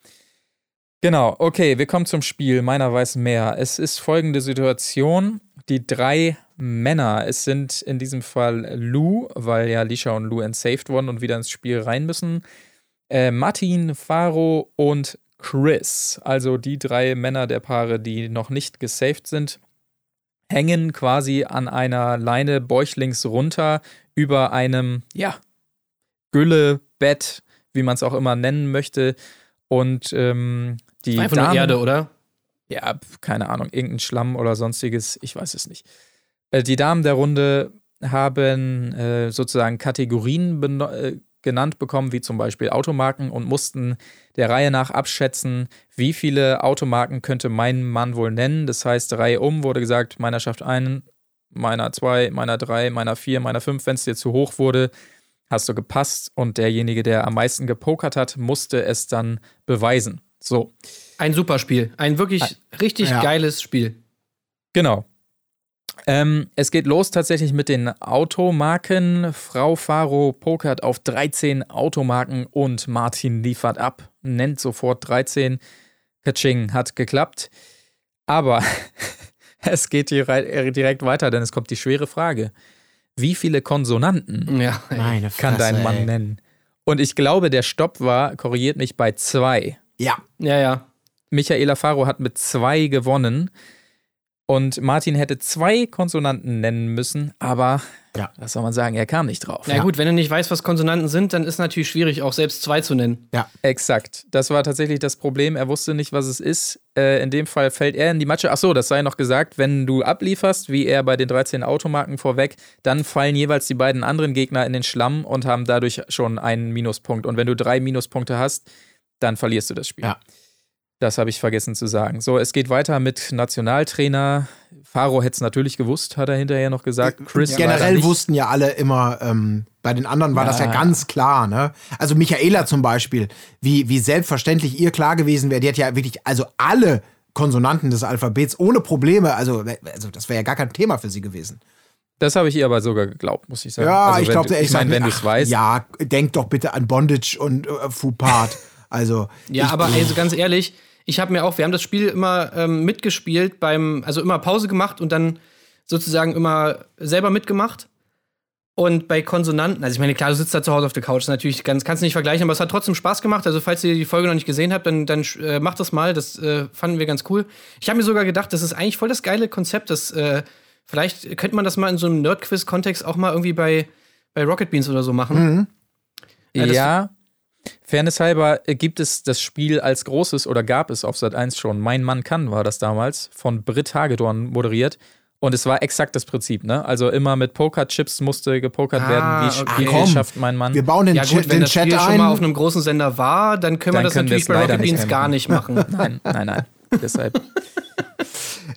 Genau, okay, wir kommen zum Spiel. Meiner weiß mehr. Es ist folgende Situation. Die drei Männer, es sind in diesem Fall Lou, weil ja Lisha und Lou entsaved wurden und wieder ins Spiel rein müssen. Äh, Martin, Faro und Chris, also die drei Männer der Paare, die noch nicht gesaved sind, hängen quasi an einer Leine bäuchlings runter über einem, ja, Güllebett, wie man es auch immer nennen möchte. Und ähm, die Einfach Damen, nur Erde, oder? ja, keine Ahnung, irgendein Schlamm oder sonstiges, ich weiß es nicht. Äh, die Damen der Runde haben äh, sozusagen Kategorien äh, genannt bekommen, wie zum Beispiel Automarken und mussten der Reihe nach abschätzen, wie viele Automarken könnte mein Mann wohl nennen. Das heißt, Reihe um wurde gesagt, meiner schafft einen, meiner zwei, meiner drei, meiner vier, meiner fünf. Wenn es dir zu hoch wurde, hast du gepasst und derjenige, der am meisten gepokert hat, musste es dann beweisen. So. Ein super Spiel. Ein wirklich richtig Ja. geiles Spiel. Genau. Ähm, es geht los tatsächlich mit den Automarken. Frau Faro pokert auf 13 Automarken und Martin liefert ab, nennt sofort 13. Kaching hat geklappt. Aber <laughs> es geht äh, direkt weiter, denn es kommt die schwere Frage. Wie viele Konsonanten Ja. Meine Fresse, kann dein Mann ey. nennen? Und ich glaube, der Stopp war, korrigiert mich, bei zwei. Ja, ja, ja. Michaela Faro hat mit zwei gewonnen. Und Martin hätte zwei Konsonanten nennen müssen, aber Ja. was soll man sagen, er kam nicht drauf. Na gut, wenn du nicht weißt, was Konsonanten sind, dann ist natürlich schwierig, auch selbst zwei zu nennen. Exakt. Das war tatsächlich das Problem. Er wusste nicht, was es ist. Äh, in dem Fall fällt er in die Matsche. Ach so, das sei noch gesagt. Wenn du ablieferst, wie er bei den 13 Automarken vorweg, dann fallen jeweils die beiden anderen Gegner in den Schlamm und haben dadurch schon einen Minuspunkt. Und wenn du drei Minuspunkte hast, dann verlierst du das Spiel. Ja. Das habe ich vergessen zu sagen. So, es geht weiter mit Nationaltrainer. Faro hätte es natürlich gewusst, hat er hinterher noch gesagt. Chris leider generell wussten ja alle immer, ähm, bei den anderen war das ja Ja. ganz klar, ne? Also Michaela zum Beispiel, wie, wie selbstverständlich ihr klar gewesen wäre, die hat ja wirklich, also alle Konsonanten des Alphabets ohne Probleme, also, also das wäre ja gar kein Thema für sie gewesen. Das habe ich ihr aber sogar geglaubt, muss ich sagen. Ja, Also ich glaube, ich meine, gesagt, wenn du es weißt. Ja, denk doch bitte an Bondage und äh, Fupart. <laughs> Also, Ja, aber also ganz ehrlich, ich habe mir auch, wir haben das Spiel immer ähm, mitgespielt beim, also immer Pause gemacht und dann sozusagen immer selber mitgemacht. Und bei Konsonanten, also ich meine, klar, du sitzt da zu Hause auf der Couch, natürlich ganz, kannst du nicht vergleichen, aber es hat trotzdem Spaß gemacht. Also, falls ihr die Folge noch nicht gesehen habt, dann, dann äh, macht das mal. Das äh, fanden wir ganz cool. Ich habe mir sogar gedacht, das ist eigentlich voll das geile Konzept. Das, äh, vielleicht könnte man das mal in so einem Nerd-Quiz-Kontext auch mal irgendwie bei, bei Rocket Beans oder so machen. Ja, Ja, das- Fairness halber äh, gibt es das Spiel als großes oder gab es auf Sat 1 schon. Mein Mann kann war das damals, von Britt Hagedorn moderiert. Und es war exakt das Prinzip, ne? Also immer mit Pokerchips musste gepokert Ah, werden. Wie, okay. wie Komm, schafft mein Mann? Wir bauen den, Ja Chat- gut, wenn den das Chat Spiel schon ein. mal auf einem großen Sender war, dann können wir Dann das können wir natürlich bei Rocket Beans gar nicht <laughs> machen. Nein, nein, nein. Deshalb. <laughs>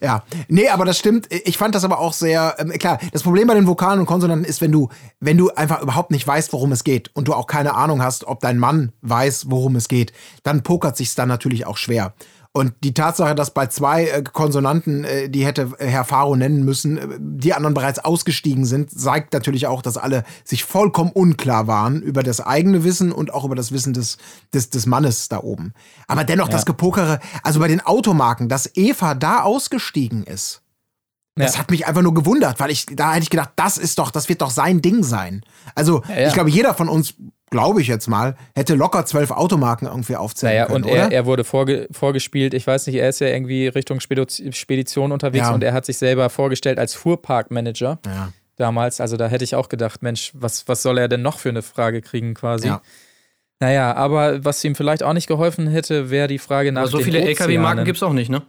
Ja, nee, aber das stimmt. Ich fand das aber auch sehr ähm, klar. Das Problem bei den Vokalen und Konsonanten ist, wenn du, wenn du einfach überhaupt nicht weißt, worum es geht und du auch keine Ahnung hast, ob dein Mann weiß, worum es geht, dann pokert sich's dann natürlich auch schwer. Und die Tatsache, dass bei zwei äh, Konsonanten, äh, die hätte Herr Faro nennen müssen, äh, die anderen bereits ausgestiegen sind, zeigt natürlich auch, dass alle sich vollkommen unklar waren über das eigene Wissen und auch über das Wissen des, des, des Mannes da oben. Aber dennoch das Gepokere, also bei den Automarken, dass Eva da ausgestiegen ist, das Ja. hat mich einfach nur gewundert, weil ich, da hätte ich gedacht, das ist doch, das wird doch sein Ding sein. Also, ja. ich glaube, jeder von uns, glaube ich jetzt mal, hätte locker zwölf Automarken irgendwie aufzählen Naja, können, und oder? er, er wurde vorge vorgespielt, ich weiß nicht, er ist ja irgendwie Richtung Spedition unterwegs Ja. und er hat sich selber vorgestellt als Fuhrparkmanager ja. damals. Also da hätte ich auch gedacht, Mensch, was, was soll er denn noch für eine Frage kriegen quasi? Ja. Naja, aber was ihm vielleicht auch nicht geholfen hätte, wäre die Frage nach Aber so viele LKW-Marken gibt es auch nicht, ne?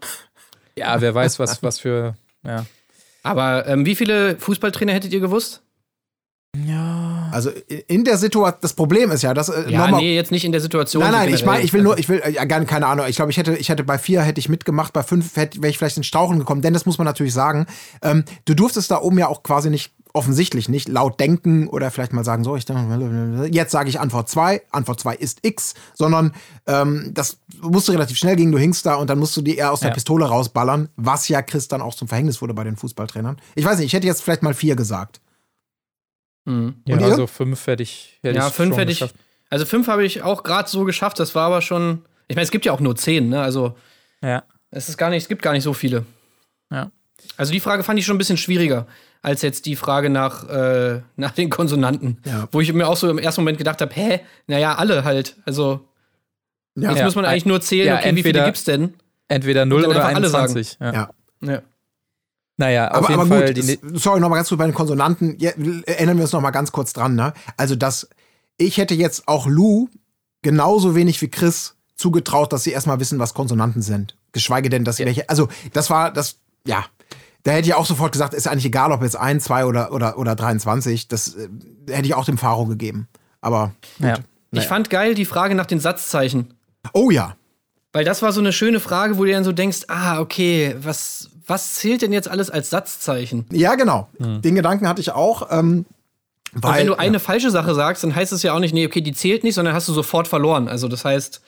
Ja, wer weiß, was, was für. Ja. Aber ähm, wie viele Fußballtrainer hättet ihr gewusst? Ja. Also in der Situation, das Problem ist ja, dass äh, Ja, nochmal. nee, jetzt nicht in der Situation. Nein, nein, ich meine, ich will nur, ich will, äh, ja, gar keine Ahnung. Ich glaube, ich hätte, ich hätte bei vier hätte ich mitgemacht, bei fünf hätte, wäre ich vielleicht in Strauchen gekommen, denn das muss man natürlich sagen. Ähm, du durftest da oben ja auch quasi nicht, offensichtlich nicht, laut denken oder vielleicht mal sagen, so, ich jetzt sage ich Antwort 2, Antwort 2 ist X, sondern ähm, das musste relativ schnell gehen, du hingst da und dann musst du die eher aus der Ja. Pistole rausballern, was ja Chris dann auch zum Verhängnis wurde bei den Fußballtrainern. Ich weiß nicht, ich hätte jetzt vielleicht mal vier gesagt. Mhm. ja also fünf hätte ich. Hätte Ja, ich fünf hätte ich. geschafft. Also fünf habe ich auch gerade so geschafft. Das war aber schon. Ich meine, es gibt ja auch nur zehn, ne? Also Ja. es ist gar nicht, es gibt gar nicht so viele. Ja. Also die Frage fand ich schon ein bisschen schwieriger als jetzt die Frage nach, äh, nach den Konsonanten. Ja. Wo ich mir auch so im ersten Moment gedacht habe, hä, naja, alle halt. Also Ja. jetzt Ja, muss man eigentlich nur zählen, ja, okay, wie viele entweder- gibt's denn? Entweder 0 dann oder einfach alle sagen. 21. Ja. Ja. Ja. Naja, auf aber, jeden aber Fall. gut, die, s- sorry, nochmal ganz kurz bei den Konsonanten. Ja, erinnern wir uns nochmal ganz kurz dran. Ne? Also, dass ich hätte jetzt auch Lou genauso wenig wie Chris zugetraut, dass sie erstmal wissen, was Konsonanten sind. Geschweige denn, dass sie welche. Also, das war das, ja. Da hätte ich auch sofort gesagt, ist eigentlich egal, ob jetzt 1, 2 oder, oder, oder 23. Das äh, hätte ich auch dem Faro gegeben. Aber. ja. Ich fand geil die Frage nach den Satzzeichen. Oh ja. Weil das war so eine schöne Frage, wo du dann so denkst, ah, okay, was, was zählt denn jetzt alles als Satzzeichen? Ja, genau. Den Gedanken hatte ich auch. Ähm, weil, Und wenn du eine falsche Sache sagst, dann heißt es ja auch nicht, nee, okay, die zählt nicht, sondern hast du sofort verloren. Also das heißt,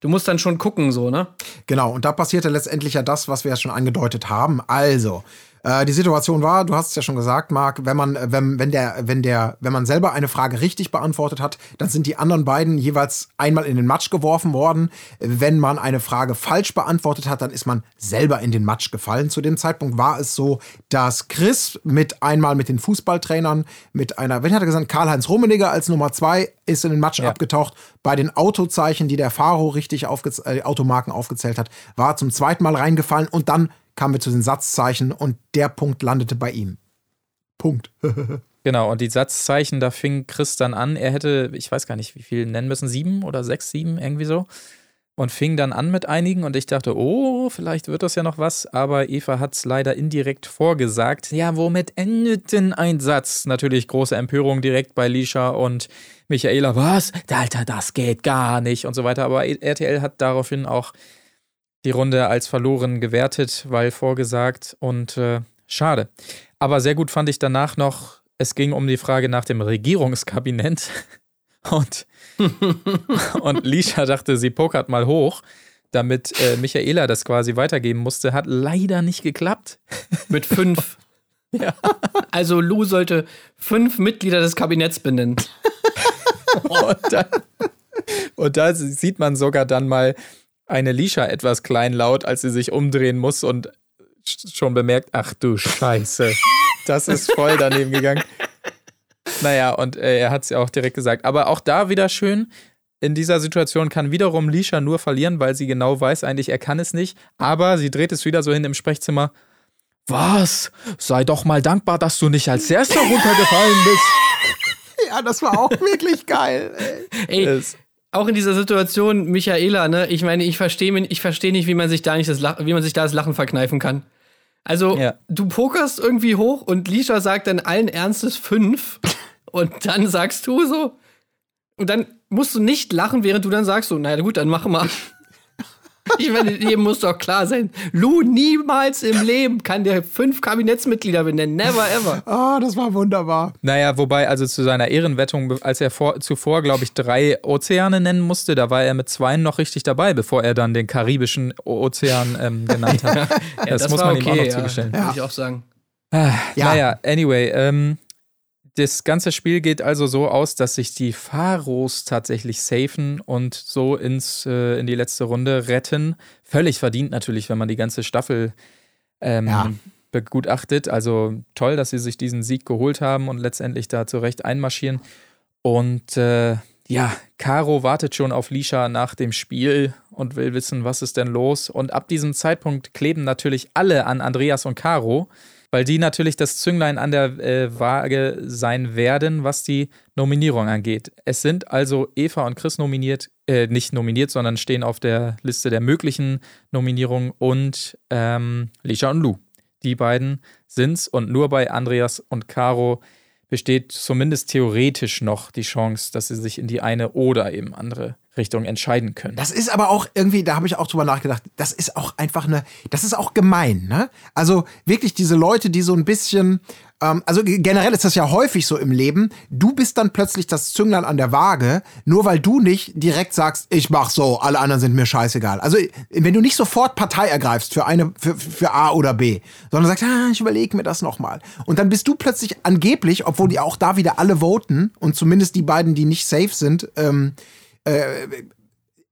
du musst dann schon gucken, so, ne? Genau, und da passierte letztendlich ja das, was wir ja schon angedeutet haben. Also, äh, die Situation war, du hast es ja schon gesagt, Marc, wenn man, äh, wenn, wenn der, wenn der, wenn man selber eine Frage richtig beantwortet hat, dann sind die anderen beiden jeweils einmal in den Matsch geworfen worden. Wenn man eine Frage falsch beantwortet hat, dann ist man selber in den Matsch gefallen. Zu dem Zeitpunkt war es so, dass Chris mit einmal mit den Fußballtrainern, mit einer, wenn hat er gesagt, Karl-Heinz Rummenigge als Nummer zwei ist in den Matsch Ja. abgetaucht. Bei den Autozeichen, die der Faro richtig aufgez äh, Automarken aufgezählt hat, war zum zweiten Mal reingefallen und dann kamen wir zu den Satzzeichen und der Punkt landete bei ihm. Punkt. <laughs> Genau, und die Satzzeichen, da fing Chris dann an. Er hätte, ich weiß gar nicht, wie viel nennen müssen, sieben oder sechs, sieben, irgendwie so. Und fing dann an mit einigen und ich dachte, oh, vielleicht wird das ja noch was. Aber Eva hat es leider indirekt vorgesagt. Ja, womit endet denn ein Satz? Natürlich große Empörung direkt bei Lisha und Michaela. Was? Alter, das geht gar nicht und so weiter. Aber RTL hat daraufhin auch die Runde als verloren gewertet, weil vorgesagt und äh, schade. Aber sehr gut fand ich danach noch, es ging um die Frage nach dem Regierungskabinett <laughs> und, <laughs> und Lisha dachte, sie pokert mal hoch, damit äh, Michaela das quasi weitergeben musste. Hat leider nicht geklappt. <laughs> Mit fünf. Ja. Also Lou sollte fünf Mitglieder des Kabinetts benennen. Und, dann, und da sieht man sogar dann mal eine Lisha etwas kleinlaut, als sie sich umdrehen muss und sch- schon bemerkt, ach du Scheiße, das ist voll daneben gegangen. Naja, und äh, er hat es ja auch direkt gesagt. Aber auch da wieder schön, in dieser Situation kann wiederum Lisha nur verlieren, weil sie genau weiß, eigentlich er kann es nicht. Aber sie dreht es wieder so hin im Sprechzimmer. Was? Sei doch mal dankbar, dass du nicht als erster runtergefallen bist. <laughs> Ja, das war auch wirklich geil. Ey. Ey, auch in dieser Situation, Michaela, ne, ich meine, ich verstehe ich versteh nicht, wie man sich da nicht das Lach, wie man sich da das Lachen verkneifen kann. Also, Ja. du pokerst irgendwie hoch und Lisha sagt dann allen Ernstes fünf. <laughs> und dann sagst du so. Und dann musst du nicht lachen, während du dann sagst so, naja gut, dann mach mal. Ich meine, jedem muss doch klar sein. Lou niemals im Leben kann der fünf Kabinettsmitglieder benennen. Never ever. Ah, das war wunderbar. Naja, wobei, also zu seiner Ehrenwettung, als er vor, zuvor, glaube ich, drei Ozeane nennen musste, da war er mit zweien noch richtig dabei, bevor er dann den karibischen Ozean ähm, genannt hat. <laughs> das, muss war man ihm auch noch zugestellen. Würde ich auch sagen. Ja. Naja, anyway, ähm, das ganze Spiel geht also so aus, dass sich die Pharos tatsächlich safen und so ins, äh, in die letzte Runde retten. Völlig verdient natürlich, wenn man die ganze Staffel ähm, Ja. begutachtet. Also toll, dass sie sich diesen Sieg geholt haben und letztendlich da zurecht einmarschieren. Und äh, ja, Caro wartet schon auf Lisha nach dem Spiel und will wissen, was ist denn los. Und ab diesem Zeitpunkt kleben natürlich alle an Andreas und Caro, weil die natürlich das Zünglein an der äh, Waage sein werden, was die Nominierung angeht. Es sind also Eva und Chris nominiert, äh, nicht nominiert, sondern stehen auf der Liste der möglichen Nominierungen und ähm, Lisha und Lou. Die beiden sind's und nur bei Andreas und Caro besteht zumindest theoretisch noch die Chance, dass sie sich in die eine oder eben andere Richtung entscheiden können. Das ist aber auch irgendwie, da habe ich auch drüber nachgedacht, das ist auch einfach eine, das ist auch gemein, ne? Also wirklich diese Leute, die so ein bisschen, ähm, also generell ist das ja häufig so im Leben, du bist dann plötzlich das Zünglein an der Waage, nur weil du nicht direkt sagst, ich mach so, alle anderen sind mir scheißegal. Also wenn du nicht sofort Partei ergreifst für eine, für, für A oder B, sondern sagst, ah, ich überlege mir das nochmal. Und dann bist du plötzlich angeblich, obwohl die auch da wieder alle voten und zumindest die beiden, die nicht safe sind, ähm,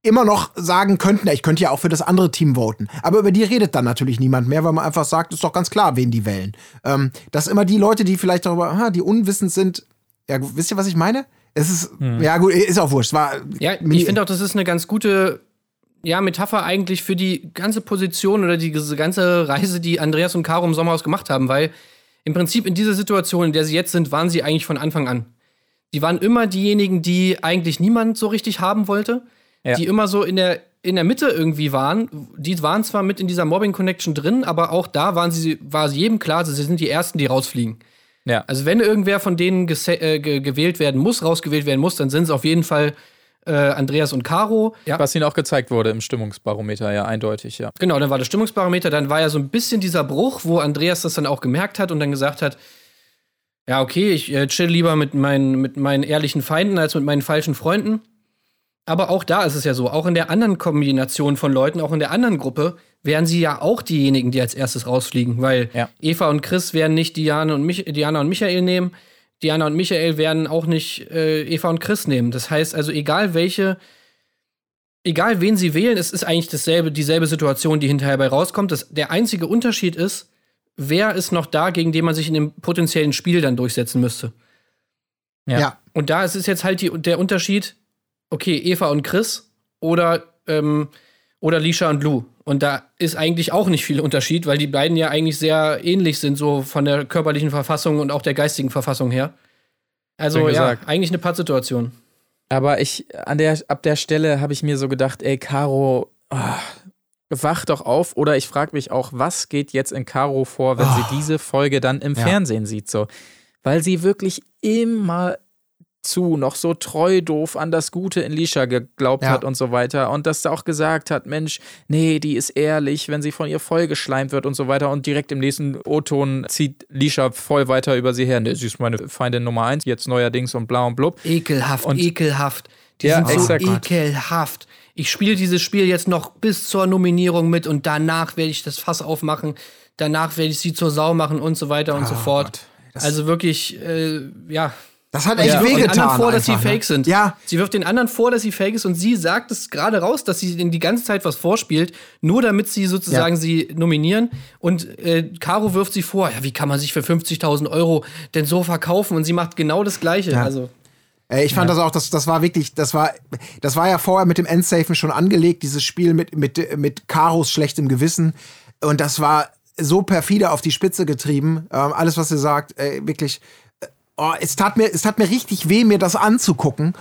immer noch sagen könnten, ich könnte ja auch für das andere Team voten. Aber über die redet dann natürlich niemand mehr, weil man einfach sagt, ist doch ganz klar, wen die wählen. Ähm, dass immer die Leute, die vielleicht darüber, ah, die unwissend sind, ja, wisst ihr, was ich meine? Es ist, ja gut, ist auch wurscht. War, Ja, ich finde auch, das ist eine ganz gute ja, Metapher eigentlich für die ganze Position oder die diese ganze Reise, die Andreas und Caro im Sommerhaus gemacht haben, weil im Prinzip in dieser Situation, in der sie jetzt sind, waren sie eigentlich von Anfang an. Die waren immer diejenigen, die eigentlich niemand so richtig haben wollte, Ja. die immer so in der, in der Mitte irgendwie waren. Die waren zwar mit in dieser Mobbing-Connection drin, aber auch da waren sie, war jedem klar, sie sind die Ersten, die rausfliegen. ja. Also wenn irgendwer von denen äh, ge gewählt werden muss, rausgewählt werden muss, dann sind es auf jeden Fall äh, Andreas und Caro. Ja. Was ihnen auch gezeigt wurde im Stimmungsbarometer, ja, eindeutig, ja. Genau, dann war das Stimmungsbarometer, dann war ja so ein bisschen dieser Bruch, wo Andreas das dann auch gemerkt hat und dann gesagt hat, ja, okay, ich äh, chill lieber mit meinen, mit meinen ehrlichen Feinden als mit meinen falschen Freunden. Aber auch da ist es ja so, auch in der anderen Kombination von Leuten, auch in der anderen Gruppe, wären sie ja auch diejenigen, die als erstes rausfliegen, weil Ja. Eva und Chris werden nicht Diane und, Mich Diana und Michael nehmen, Diana und Michael werden auch nicht äh, Eva und Chris nehmen. Das heißt also, egal welche, egal wen sie wählen, es ist eigentlich dasselbe, dieselbe Situation, die hinterher bei rauskommt. Das, der einzige Unterschied ist, wer ist noch da, gegen den man sich in dem potenziellen Spiel dann durchsetzen müsste. Ja. ja. Und da ist es jetzt halt die, der Unterschied, okay, Eva und Chris oder, ähm, oder Lisha und Lou. Und da ist eigentlich auch nicht viel Unterschied, weil die beiden ja eigentlich sehr ähnlich sind, so von der körperlichen Verfassung und auch der geistigen Verfassung her. Also ja, eigentlich eine Pattsituation. Aber ich, an der, ab der Stelle habe ich mir so gedacht, ey, Caro, ah, wach doch auf. Oder ich frage mich auch, was geht jetzt in Caro vor, wenn sie diese Folge dann im Ja. Fernsehen sieht, so. Weil sie wirklich immer zu noch so treu doof an das Gute in Lisha geglaubt Ja. hat und so weiter. Und dass sie auch gesagt hat, Mensch, nee, die ist ehrlich, wenn sie von ihr vollgeschleimt wird und so weiter. Und direkt im nächsten O-Ton zieht Lisha voll weiter über sie her. Nee, sie ist meine Feindin Nummer eins, jetzt neuerdings und bla und blub. Ekelhaft, Und- ekelhaft. Die Ja, sind so ekelhaft. Ich spiele dieses Spiel jetzt noch bis zur Nominierung mit und danach werde ich das Fass aufmachen. Danach werde ich sie zur Sau machen und so weiter und so fort. Gott. Das- also wirklich, äh, ja. Das hat Sie echt wirft den wehgetan. anderen vor, dass sie einfach, ne? fake sind. Ja, Sie wirft den anderen vor, dass sie fake ist und sie sagt es gerade raus, dass sie ihnen die ganze Zeit was vorspielt, nur damit sie sozusagen Ja. sie nominieren. Und äh, Caro wirft sie vor, ja, wie kann man sich für 50.000 Euro denn so verkaufen? Und sie macht genau das Gleiche. Ja. Also, Ey, Ich fand das auch, das, das war wirklich, das war, das war ja vorher mit dem Endsafen schon angelegt, dieses Spiel mit, mit, mit Karos schlechtem Gewissen. Und das war so perfide auf die Spitze getrieben. Ähm, alles, was sie sagt, ey, wirklich, äh, oh, es tat mir, es tat mir richtig weh, mir das anzugucken.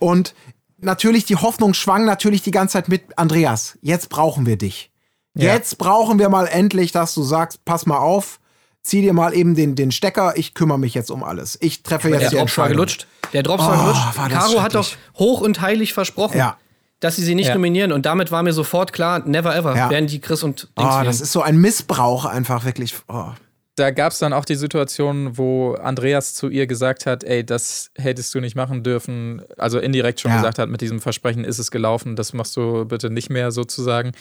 Und natürlich, die Hoffnung schwang natürlich die ganze Zeit mit, Andreas, jetzt brauchen wir dich. Ja. Jetzt brauchen wir mal endlich, dass du sagst, pass mal auf, zieh dir mal eben den, den Stecker, ich kümmere mich jetzt um alles. Ich treffe jetzt Der die Drops war gelutscht. Der Drops Oh, war gelutscht. war Caro hat doch hoch und heilig versprochen, Ja. dass sie sie nicht Ja. nominieren. Und damit war mir sofort klar, never ever Ja. werden die Chris und Dings Oh, wählen. das ist so ein Missbrauch einfach wirklich. Oh. Da gab es dann auch die Situation, wo Andreas zu ihr gesagt hat, ey, das hättest du nicht machen dürfen. Also indirekt schon Ja. gesagt hat, mit diesem Versprechen ist es gelaufen, das machst du bitte nicht mehr sozusagen.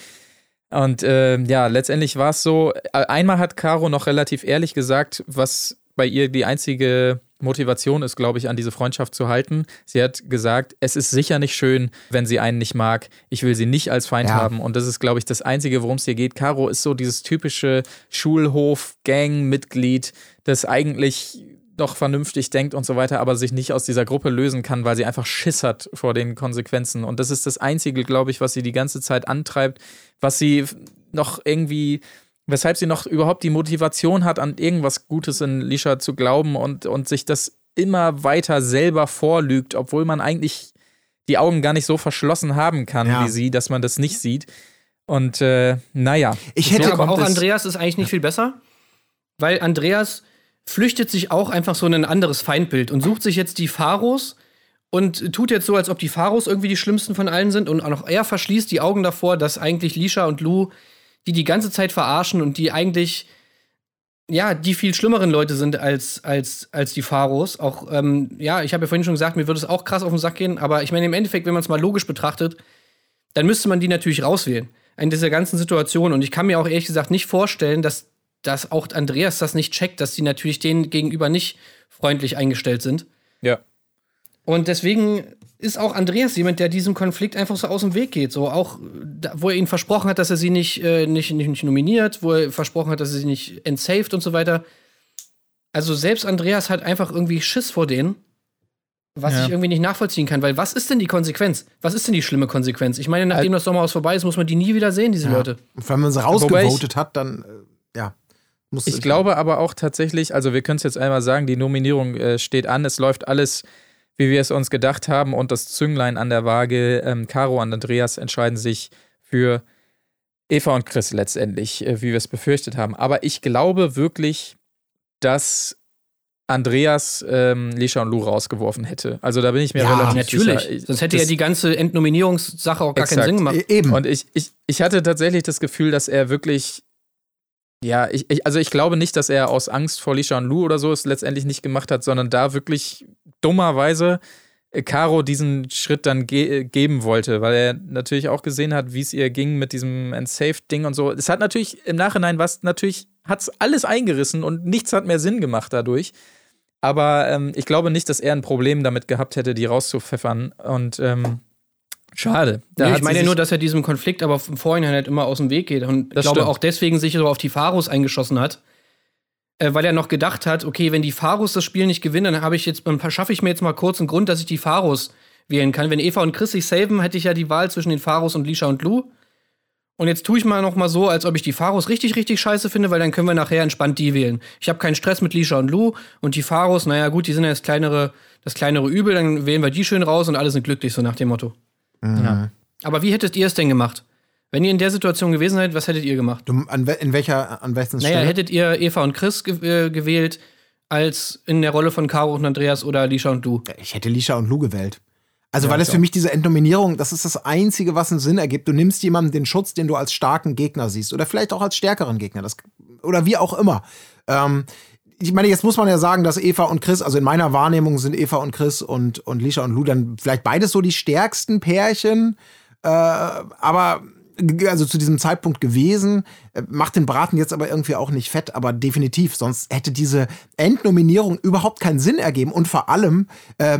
Und äh, ja, letztendlich war es so, einmal hat Caro noch relativ ehrlich gesagt, was bei ihr die einzige Motivation ist, glaube ich, an diese Freundschaft zu halten. Sie hat gesagt, es ist sicher nicht schön, wenn sie einen nicht mag. Ich will sie nicht als Feind Ja. haben. Und das ist, glaube ich, das Einzige, worum es hier geht. Caro ist so dieses typische Schulhof-Gang-Mitglied, das eigentlich noch vernünftig denkt und so weiter, aber sich nicht aus dieser Gruppe lösen kann, weil sie einfach Schiss hat vor den Konsequenzen. Und das ist das Einzige, glaube ich, was sie die ganze Zeit antreibt, was sie noch irgendwie, weshalb sie noch überhaupt die Motivation hat, an irgendwas Gutes in Lisha zu glauben und, und sich das immer weiter selber vorlügt, obwohl man eigentlich die Augen gar nicht so verschlossen haben kann Ja. wie sie, dass man das nicht sieht. Und äh, naja. Ich So hätte- Ja, aber auch Andreas ist eigentlich nicht viel besser, weil Andreas flüchtet sich auch einfach so in ein anderes Feindbild und sucht sich jetzt die Pharos und tut jetzt so, als ob die Pharos irgendwie die schlimmsten von allen sind und auch er verschließt die Augen davor, dass eigentlich Lisha und Lou die die ganze Zeit verarschen und die eigentlich ja, die viel schlimmeren Leute sind als, als, als die Pharos. Auch, ähm, ja, ich habe ja vorhin schon gesagt, mir würde es auch krass auf den Sack gehen, aber ich meine, im Endeffekt, wenn man es mal logisch betrachtet, dann müsste man die natürlich rauswählen. In dieser ganzen Situation. Und ich kann mir auch ehrlich gesagt nicht vorstellen, dass, dass auch Andreas das nicht checkt, dass die natürlich denen gegenüber nicht freundlich eingestellt sind. Ja. Und deswegen ist auch Andreas jemand, der diesem Konflikt einfach so aus dem Weg geht. So auch, da, wo er ihnen versprochen hat, dass er sie nicht, äh, nicht, nicht, nicht nominiert, wo er versprochen hat, dass er sie nicht entsaved und so weiter. Also selbst Andreas hat einfach irgendwie Schiss vor denen, was Ja. ich irgendwie nicht nachvollziehen kann. Weil was ist denn die Konsequenz? Was ist denn die schlimme Konsequenz? Ich meine, nachdem das Sommerhaus vorbei ist, muss man die nie wieder sehen, diese Leute. Und wenn man sie rausgevotet hat, dann, äh, ja. Muss Ich glaube aber auch tatsächlich, also wir können es jetzt einmal sagen, die Nominierung äh, steht an, es läuft alles, wie wir es uns gedacht haben und das Zünglein an der Waage, ähm, Caro und Andreas entscheiden sich für Eva und Chris letztendlich, äh, wie wir es befürchtet haben. Aber ich glaube wirklich, dass Andreas ähm, Lisha und Lou rausgeworfen hätte. Also da bin ich mir Ja, relativ Natürlich. sicher. Ich- Sonst hätte ja die ganze Entnominierungssache auch gar keinen Exakt. Sinn gemacht. E- Eben. Und ich, ich, ich hatte tatsächlich das Gefühl, dass er wirklich. Ja, ich, ich, also ich glaube nicht, dass er aus Angst vor und Lou oder so es letztendlich nicht gemacht hat, sondern da wirklich dummerweise äh, Caro diesen Schritt dann ge äh, geben wollte, weil er natürlich auch gesehen hat, wie es ihr ging mit diesem Unsaved-Ding und so. Es hat natürlich im Nachhinein was, natürlich hat es alles eingerissen und nichts hat mehr Sinn gemacht dadurch. Aber ähm, ich glaube nicht, dass er ein Problem damit gehabt hätte, die rauszupfeffern. Und ähm, schade. Da Nee, ich meine sich- nur, dass er diesem Konflikt aber im Vorhinein halt immer aus dem Weg geht. Und ich glaube stimmt. auch deswegen sich so auf die Pharos eingeschossen hat. Äh, weil er noch gedacht hat, okay, wenn die Pharos das Spiel nicht gewinnen, dann habe ich jetzt, dann schaffe ich mir jetzt mal kurz einen Grund, dass ich die Pharos wählen kann. Wenn Eva und Chris sich saven, hätte ich ja die Wahl zwischen den Pharos und Lisha und Lou. Und jetzt tue ich mal noch mal so, als ob ich die Pharos richtig, richtig scheiße finde, weil dann können wir nachher entspannt die wählen. Ich habe keinen Stress mit Lisha und Lou und die Pharos, naja gut, die sind ja das kleinere, das kleinere Übel, dann wählen wir die schön raus und alle sind glücklich, so nach dem Motto. Ja. Aber wie hättet ihr es denn gemacht? Wenn ihr in der Situation gewesen seid, was hättet ihr gemacht? Du, an, in welcher, an welchen Naja, Stelle? hättet ihr Eva und Chris ge äh, gewählt als in der Rolle von Caro und Andreas oder Alicia und du? Ich hätte Lisha und Lou gewählt. Also, weil es für mich diese Entnominierung, das ist das Einzige, was einen Sinn ergibt. Du nimmst jemandem den Schutz, den du als starken Gegner siehst. Oder vielleicht auch als stärkeren Gegner. Das, oder wie auch immer. Ähm, ich meine, jetzt muss man ja sagen, dass Eva und Chris, also in meiner Wahrnehmung sind Eva und Chris und, und Lisha und Lou dann vielleicht beides so die stärksten Pärchen. Äh, aber also zu diesem Zeitpunkt gewesen, Äh, macht den Braten jetzt aber irgendwie auch nicht fett, aber definitiv, sonst hätte diese Endnominierung überhaupt keinen Sinn ergeben und vor allem äh,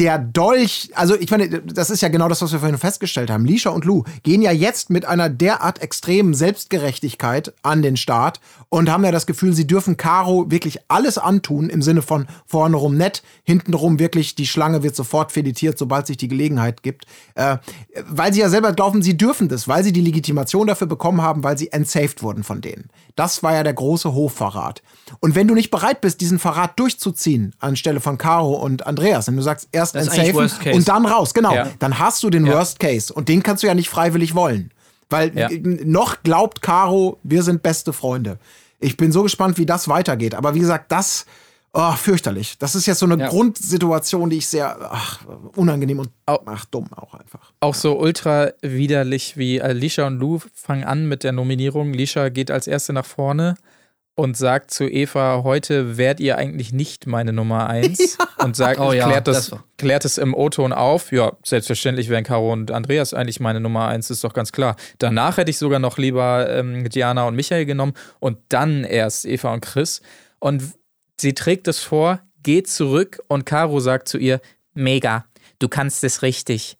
der Dolch, also ich meine, das ist ja genau das, was wir vorhin festgestellt haben. Lisha und Lou gehen ja jetzt mit einer derart extremen Selbstgerechtigkeit an den Start und haben ja das Gefühl, sie dürfen Caro wirklich alles antun im Sinne von vorne rum nett, hintenrum wirklich die Schlange wird sofort filetiert, sobald sich die Gelegenheit gibt. Äh, weil sie ja selber glauben, sie dürfen das, weil sie die Legitimation dafür bekommen haben, weil sie entsaved wurden von denen. Das war ja der große Hofverrat. Und wenn du nicht bereit bist, diesen Verrat durchzuziehen, anstelle von Caro und Andreas, wenn du sagst, erst Entsafen Worst Case. und dann raus, genau, Ja. dann hast du den Ja. Worst Case und den kannst du ja nicht freiwillig wollen. Weil Ja. noch glaubt Caro, wir sind beste Freunde. Ich bin so gespannt, wie das weitergeht. Aber wie gesagt, das, oh, fürchterlich. Das ist jetzt so eine. Grundsituation, die ich sehr ach, unangenehm und ach, dumm auch einfach. Auch so ultra widerlich wie Alicia und Lou fangen an mit der Nominierung. Lisha geht als Erste nach vorne und sagt zu Eva, heute wärt ihr eigentlich nicht meine Nummer eins. <laughs> Und sagt, Oh ja, klärt, das, das klärt es im O-Ton auf. Ja, selbstverständlich wären Caro und Andreas eigentlich meine Nummer eins, ist doch ganz klar. Danach hätte ich sogar noch lieber ähm, Diana und Michael genommen und dann erst Eva und Chris. Und sie trägt es vor, geht zurück und Caro sagt zu ihr, mega, du kannst es richtig.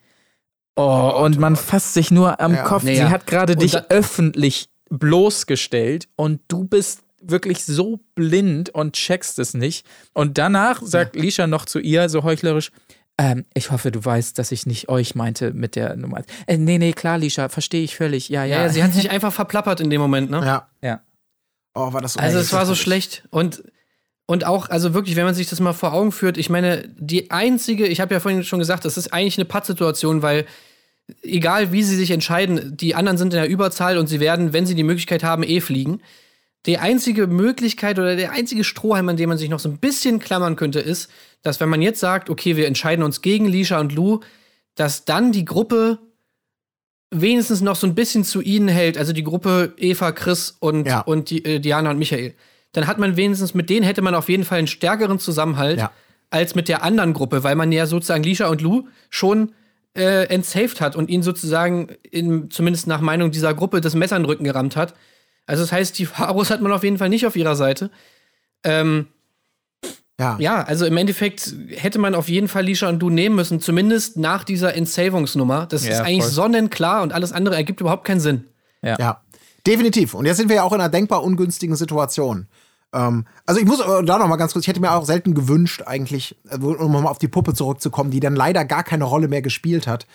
Oh, und man fasst sich nur am Ja. Kopf. Nee, Sie ja. hat gerade dich öffentlich bloßgestellt und du bist wirklich so blind und checkst es nicht. Und danach sagt Lisha noch zu ihr so heuchlerisch, ähm, ich hoffe, du weißt, dass ich nicht euch meinte mit der Nummer. Äh, nee, nee, klar, Lisha, verstehe ich völlig. Ja, ja. Ja, ja, sie hat sich einfach verplappert in dem Moment, ne? Ja. ja. Oh, war das Also es war so schlecht und und auch also wirklich, wenn man sich das mal vor Augen führt, ich meine, die einzige, ich habe ja vorhin schon gesagt, das ist eigentlich eine Pattsituation, weil egal wie sie sich entscheiden, die anderen sind in der Überzahl und sie werden, wenn sie die Möglichkeit haben, eh fliegen. Die einzige Möglichkeit oder der einzige Strohhalm, an dem man sich noch so ein bisschen klammern könnte, ist, dass wenn man jetzt sagt, okay, wir entscheiden uns gegen Lisha und Lou, dass dann die Gruppe wenigstens noch so ein bisschen zu ihnen hält, also die Gruppe Eva, Chris und, Ja. und die, äh, Diana und Michael. Dann hat man wenigstens, mit denen hätte man auf jeden Fall einen stärkeren Zusammenhalt Ja. als mit der anderen Gruppe, weil man ja sozusagen Lisha und Lou schon äh, entsaved hat und ihnen sozusagen, in, zumindest nach Meinung dieser Gruppe, das Messer in den Rücken gerammt hat. Also das heißt, die Pharos hat man auf jeden Fall nicht auf ihrer Seite. Ähm, Ja. ja, also im Endeffekt hätte man auf jeden Fall Lisha und Du nehmen müssen, zumindest nach dieser Entsavungsnummer. Das Ja, ist eigentlich voll. sonnenklar und alles andere ergibt überhaupt keinen Sinn. Ja, definitiv. Und jetzt sind wir ja auch in einer denkbar ungünstigen Situation. Ähm, also ich muss äh, da noch mal ganz kurz, ich hätte mir auch selten gewünscht eigentlich, äh, um mal auf die Puppe zurückzukommen, die dann leider gar keine Rolle mehr gespielt hat.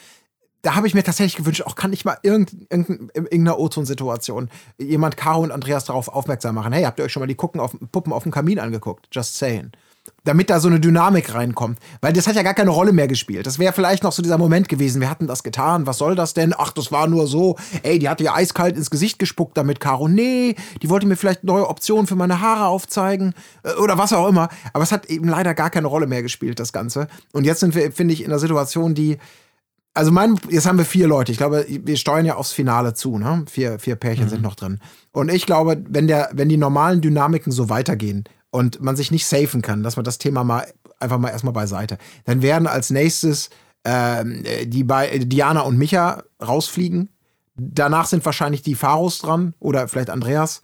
Da habe ich mir tatsächlich gewünscht, auch kann ich mal irgend, irgendein, in irgendeiner O-Ton-Situation jemand Caro und Andreas darauf aufmerksam machen. Hey, habt ihr euch schon mal die Gucken auf, Puppen auf dem Kamin angeguckt? Just saying. Damit da so eine Dynamik reinkommt. Weil das hat ja gar keine Rolle mehr gespielt. Das wäre vielleicht noch so dieser Moment gewesen. Wir hatten das getan. Was soll das denn? Ach, das war nur so. Ey, die hatte ja eiskalt ins Gesicht gespuckt damit, Caro. Nee, die wollte mir vielleicht neue Optionen für meine Haare aufzeigen. Äh, Oder was auch immer. Aber es hat eben leider gar keine Rolle mehr gespielt, das Ganze. Und jetzt sind wir, finde ich, in einer Situation, die. Also mein, jetzt haben wir vier Leute. Ich glaube, wir steuern ja aufs Finale zu, ne? Vier, vier Pärchen sind noch drin. Und ich glaube, wenn der, wenn die normalen Dynamiken so weitergehen und man sich nicht safen kann, dass man das Thema mal einfach mal erstmal beiseite, dann werden als nächstes ähm, die bei Diana und Micha rausfliegen. Danach sind wahrscheinlich die Pharos dran oder vielleicht Andreas.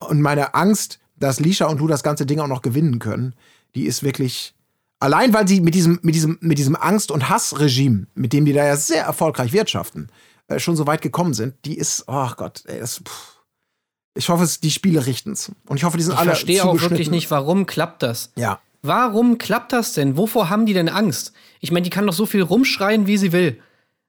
Und meine Angst, dass Lisha und du das ganze Ding auch noch gewinnen können, die ist wirklich. Allein weil sie mit diesem, mit diesem, mit diesem Angst- und Hassregime, mit dem die da ja sehr erfolgreich wirtschaften, äh, schon so weit gekommen sind, die ist, oh Gott, ey, das, pff. ich hoffe, es, die Spiele richten's. Und ich hoffe, die sind Ich alle verstehe auch wirklich nicht, warum klappt das? Ja. Warum klappt das denn? Wovor haben die denn Angst? Ich meine, die kann doch so viel rumschreien, wie sie will.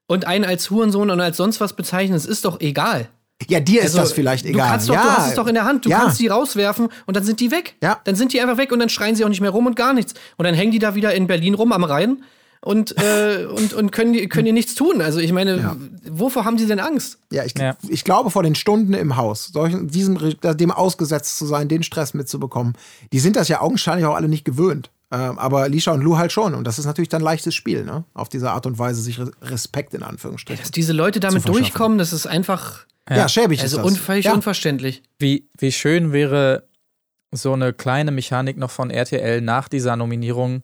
Und einen als Hurensohn und als sonst was bezeichnen, es ist doch egal. Ja, dir ist Also, das vielleicht egal. Du, kannst doch, ja. du hast es doch in der Hand. Du ja. kannst die rauswerfen und dann sind die weg. Ja. Dann sind die einfach weg und dann schreien sie auch nicht mehr rum und gar nichts. Und dann hängen die da wieder in Berlin rum am Rhein und, äh, <laughs> und, und können, können ihr nichts tun. Also ich meine, Ja. wovor haben sie denn Angst? Ja, ich, Ja. ich glaube, vor den Stunden im Haus, solchen, diesem, dem ausgesetzt zu sein, den Stress mitzubekommen, die sind das ja augenscheinlich auch alle nicht gewöhnt. Ähm, aber Lisha und Lou halt schon. Und das ist natürlich dann leichtes Spiel, ne? Auf diese Art und Weise, sich Re- Respekt in Anführungsstrichen. Dass diese Leute damit durchkommen, das ist einfach ja, schäbig also ist das. unvöllig ja. unverständlich. Wie, wie schön wäre so eine kleine Mechanik noch von RTL nach dieser Nominierung,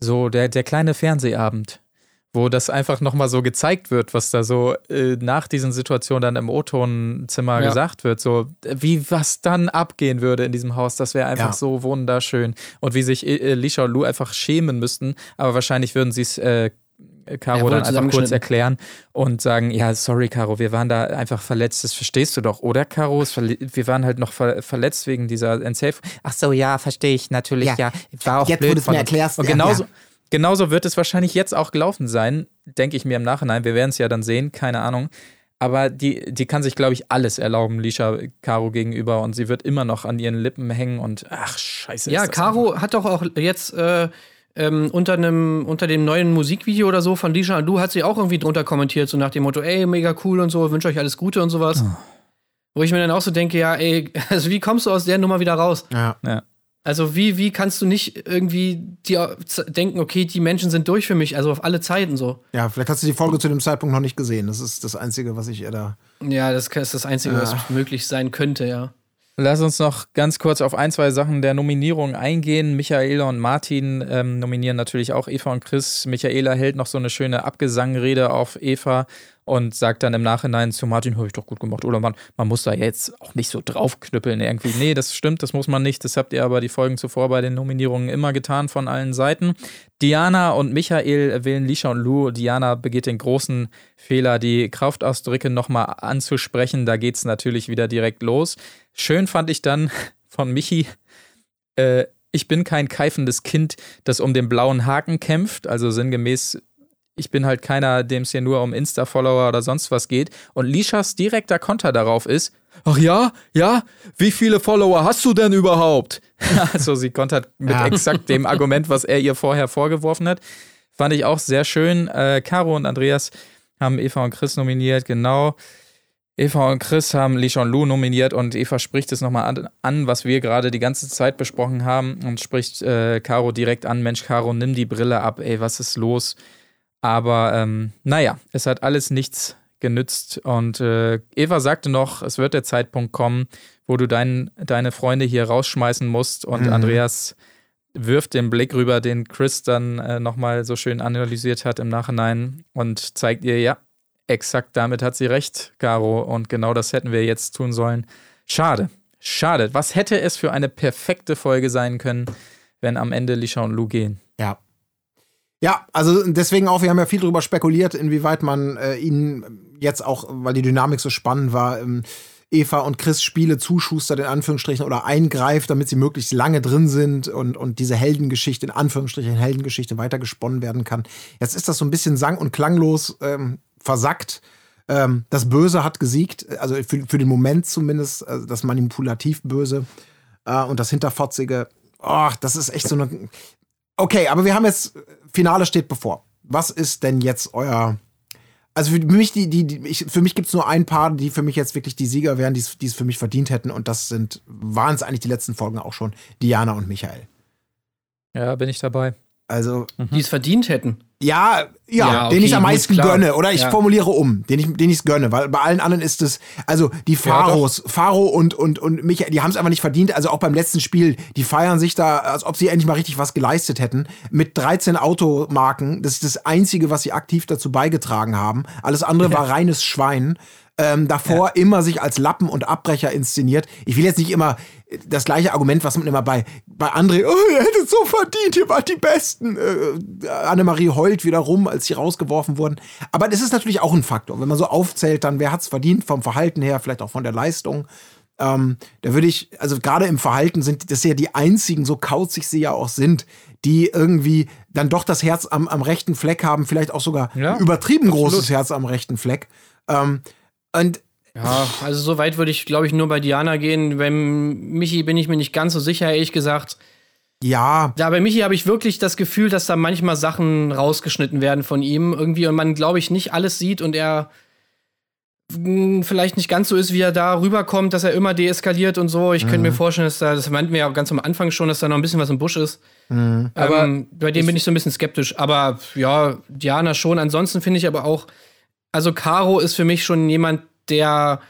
so der, der kleine Fernsehabend, wo das einfach nochmal so gezeigt wird, was da so äh, nach diesen Situationen dann im O-Tonzimmer Ja. gesagt wird, so äh, wie was dann abgehen würde in diesem Haus, das wäre einfach Ja. so wunderschön. Und wie sich äh, Lisha und Lou einfach schämen müssten, aber wahrscheinlich würden sie es äh, Caro dann einfach kurz erklären und sagen, ja, sorry, Caro, wir waren da einfach verletzt, das verstehst du doch, oder, Caro? Wir waren halt noch ver verletzt wegen dieser Ensafe. Ach so, ja, verstehe ich, natürlich, Ja. ja. War auch Jetzt, wo blöd du es mir erklärst, Und genauso, ja. Genauso wird es wahrscheinlich jetzt auch gelaufen sein, denke ich mir im Nachhinein. Wir werden es ja dann sehen, keine Ahnung. Aber die, die kann sich, glaube ich, alles erlauben, Lisha Caro gegenüber. Und sie wird immer noch an ihren Lippen hängen und ach, scheiße. Ja, Caro hat doch auch jetzt äh, ähm, unter einem unter dem neuen Musikvideo oder so von Lisha Du hat sie auch irgendwie drunter kommentiert, so nach dem Motto, ey, mega cool und so, wünsche euch alles Gute und sowas. Wo ich mir dann auch so denke, ja, ey, <laughs> also wie kommst du aus der Nummer wieder raus? Ja. Ja. Also wie, wie kannst du nicht irgendwie dir denken, okay, die Menschen sind durch für mich, also auf alle Zeiten so. ja, vielleicht hast du die Folge zu dem Zeitpunkt noch nicht gesehen. Das ist das Einzige, was ich ihr da. Ja, das ist das Einzige, was möglich sein könnte, ja. Lass uns noch ganz kurz auf ein, zwei Sachen der Nominierung eingehen. Michaela und Martin ähm, nominieren natürlich auch Eva und Chris. Michaela hält noch so eine schöne Abgesangrede auf Eva und sagt dann im Nachhinein zu Martin, habe ich doch gut gemacht. Oder man, man muss da jetzt auch nicht so draufknüppeln irgendwie. Nee, das stimmt, das muss man nicht. Das habt ihr aber die Folgen zuvor bei den Nominierungen immer getan von allen Seiten. Diana und Michael wählen Lisha und Lou. Diana begeht den großen Fehler, die Kraftausdrücke nochmal anzusprechen. Da geht's natürlich wieder direkt los. Schön fand ich dann von Michi, äh, ich bin kein keifendes Kind, das um den blauen Haken kämpft. Also sinngemäß, ich bin halt keiner, dem es hier nur um Insta-Follower oder sonst was geht. Und Lishas direkter Konter darauf ist, ach ja, ja, wie viele Follower hast du denn überhaupt? <laughs> also sie kontert mit Ja. exakt dem Argument, was er ihr vorher vorgeworfen hat. Fand ich auch sehr schön. Äh, Caro und Andreas haben Eva und Chris nominiert, genau. Eva und Chris haben und Lou nominiert und Eva spricht es nochmal an, an, was wir gerade die ganze Zeit besprochen haben und spricht äh, Caro direkt an, Mensch, Caro, nimm die Brille ab, ey, was ist los? Aber ähm, naja, es hat alles nichts genützt und äh, Eva sagte noch, es wird der Zeitpunkt kommen, wo du dein, deine Freunde hier rausschmeißen musst und Mhm. Andreas wirft den Blick rüber, den Chris dann äh, nochmal so schön analysiert hat im Nachhinein und zeigt ihr, ja, exakt damit hat sie recht, Caro. Und genau das hätten wir jetzt tun sollen. Schade, schade. Was hätte es für eine perfekte Folge sein können, wenn am Ende Lisha und Lou gehen? Ja. Ja, also deswegen auch, wir haben ja viel darüber spekuliert, inwieweit man äh, ihnen jetzt auch, weil die Dynamik so spannend war, ähm, Eva und Chris Spiele zuschustert, in Anführungsstrichen, oder eingreift, damit sie möglichst lange drin sind und, und diese Heldengeschichte, in Anführungsstrichen Heldengeschichte, weitergesponnen werden kann. Jetzt ist das so ein bisschen sang- und klanglos ähm, versackt. Ähm, das Böse hat gesiegt, also für, für den Moment zumindest, also das Manipulativ-Böse äh, und das Hinterfotzige. Oh, das ist echt so eine. Okay, aber wir haben jetzt, Finale steht bevor. Was ist denn jetzt euer. Also für mich, die, die, die mich gibt es nur ein paar, die für mich jetzt wirklich die Sieger wären, die es die es für mich verdient hätten. Und das sind, waren es eigentlich die letzten Folgen auch schon, Diana und Michael. Ja, bin ich dabei. Also, Die es verdient hätten. ja, ja, Ja, den okay, ich am gut, meisten klar. gönne. Oder ich Ja. formuliere um, den ich den ich's gönne, weil bei allen anderen ist es, also die Pharos, Pharo und, und, und Michael, die haben es einfach nicht verdient. Also auch beim letzten Spiel, die feiern sich da, als ob sie endlich mal richtig was geleistet hätten. Mit 13 Automarken, das ist das Einzige, was sie aktiv dazu beigetragen haben. Alles andere <laughs> war reines Schwein. Ähm, davor immer sich als Lappen und Abbrecher inszeniert. Ich will jetzt nicht immer das gleiche Argument, was man immer bei, bei André, oh, ihr hättet so verdient, ihr wart die Besten. Äh, Annemarie heult wieder rum, als sie rausgeworfen wurden. Aber das ist natürlich auch ein Faktor. Wenn man so aufzählt, dann wer hat's verdient vom Verhalten her, vielleicht auch von der Leistung. Ähm, da würde ich, also gerade im Verhalten sind das ja die einzigen, so kauzig sie ja auch sind, die irgendwie dann doch das Herz am, am rechten Fleck haben, vielleicht auch sogar Ja, übertrieben großes Herz am rechten Fleck. Ähm, und Ja, also so weit würde ich, glaube ich, nur bei Diana gehen. Beim Michi bin ich mir nicht ganz so sicher, ehrlich gesagt. ja, Ja, bei Michi habe ich wirklich das Gefühl, dass da manchmal Sachen rausgeschnitten werden von ihm irgendwie und man, glaube ich, nicht alles sieht und er mh, vielleicht nicht ganz so ist, wie er da rüberkommt, dass er immer deeskaliert und so. Ich könnte mir vorstellen, dass da, das meinten wir ja ganz am Anfang schon, dass da noch ein bisschen was im Busch ist. Aber ähm, bei dem bin ich so ein bisschen skeptisch. Aber ja, Diana schon. Ansonsten finde ich aber auch, also Caro ist für mich schon jemand, der,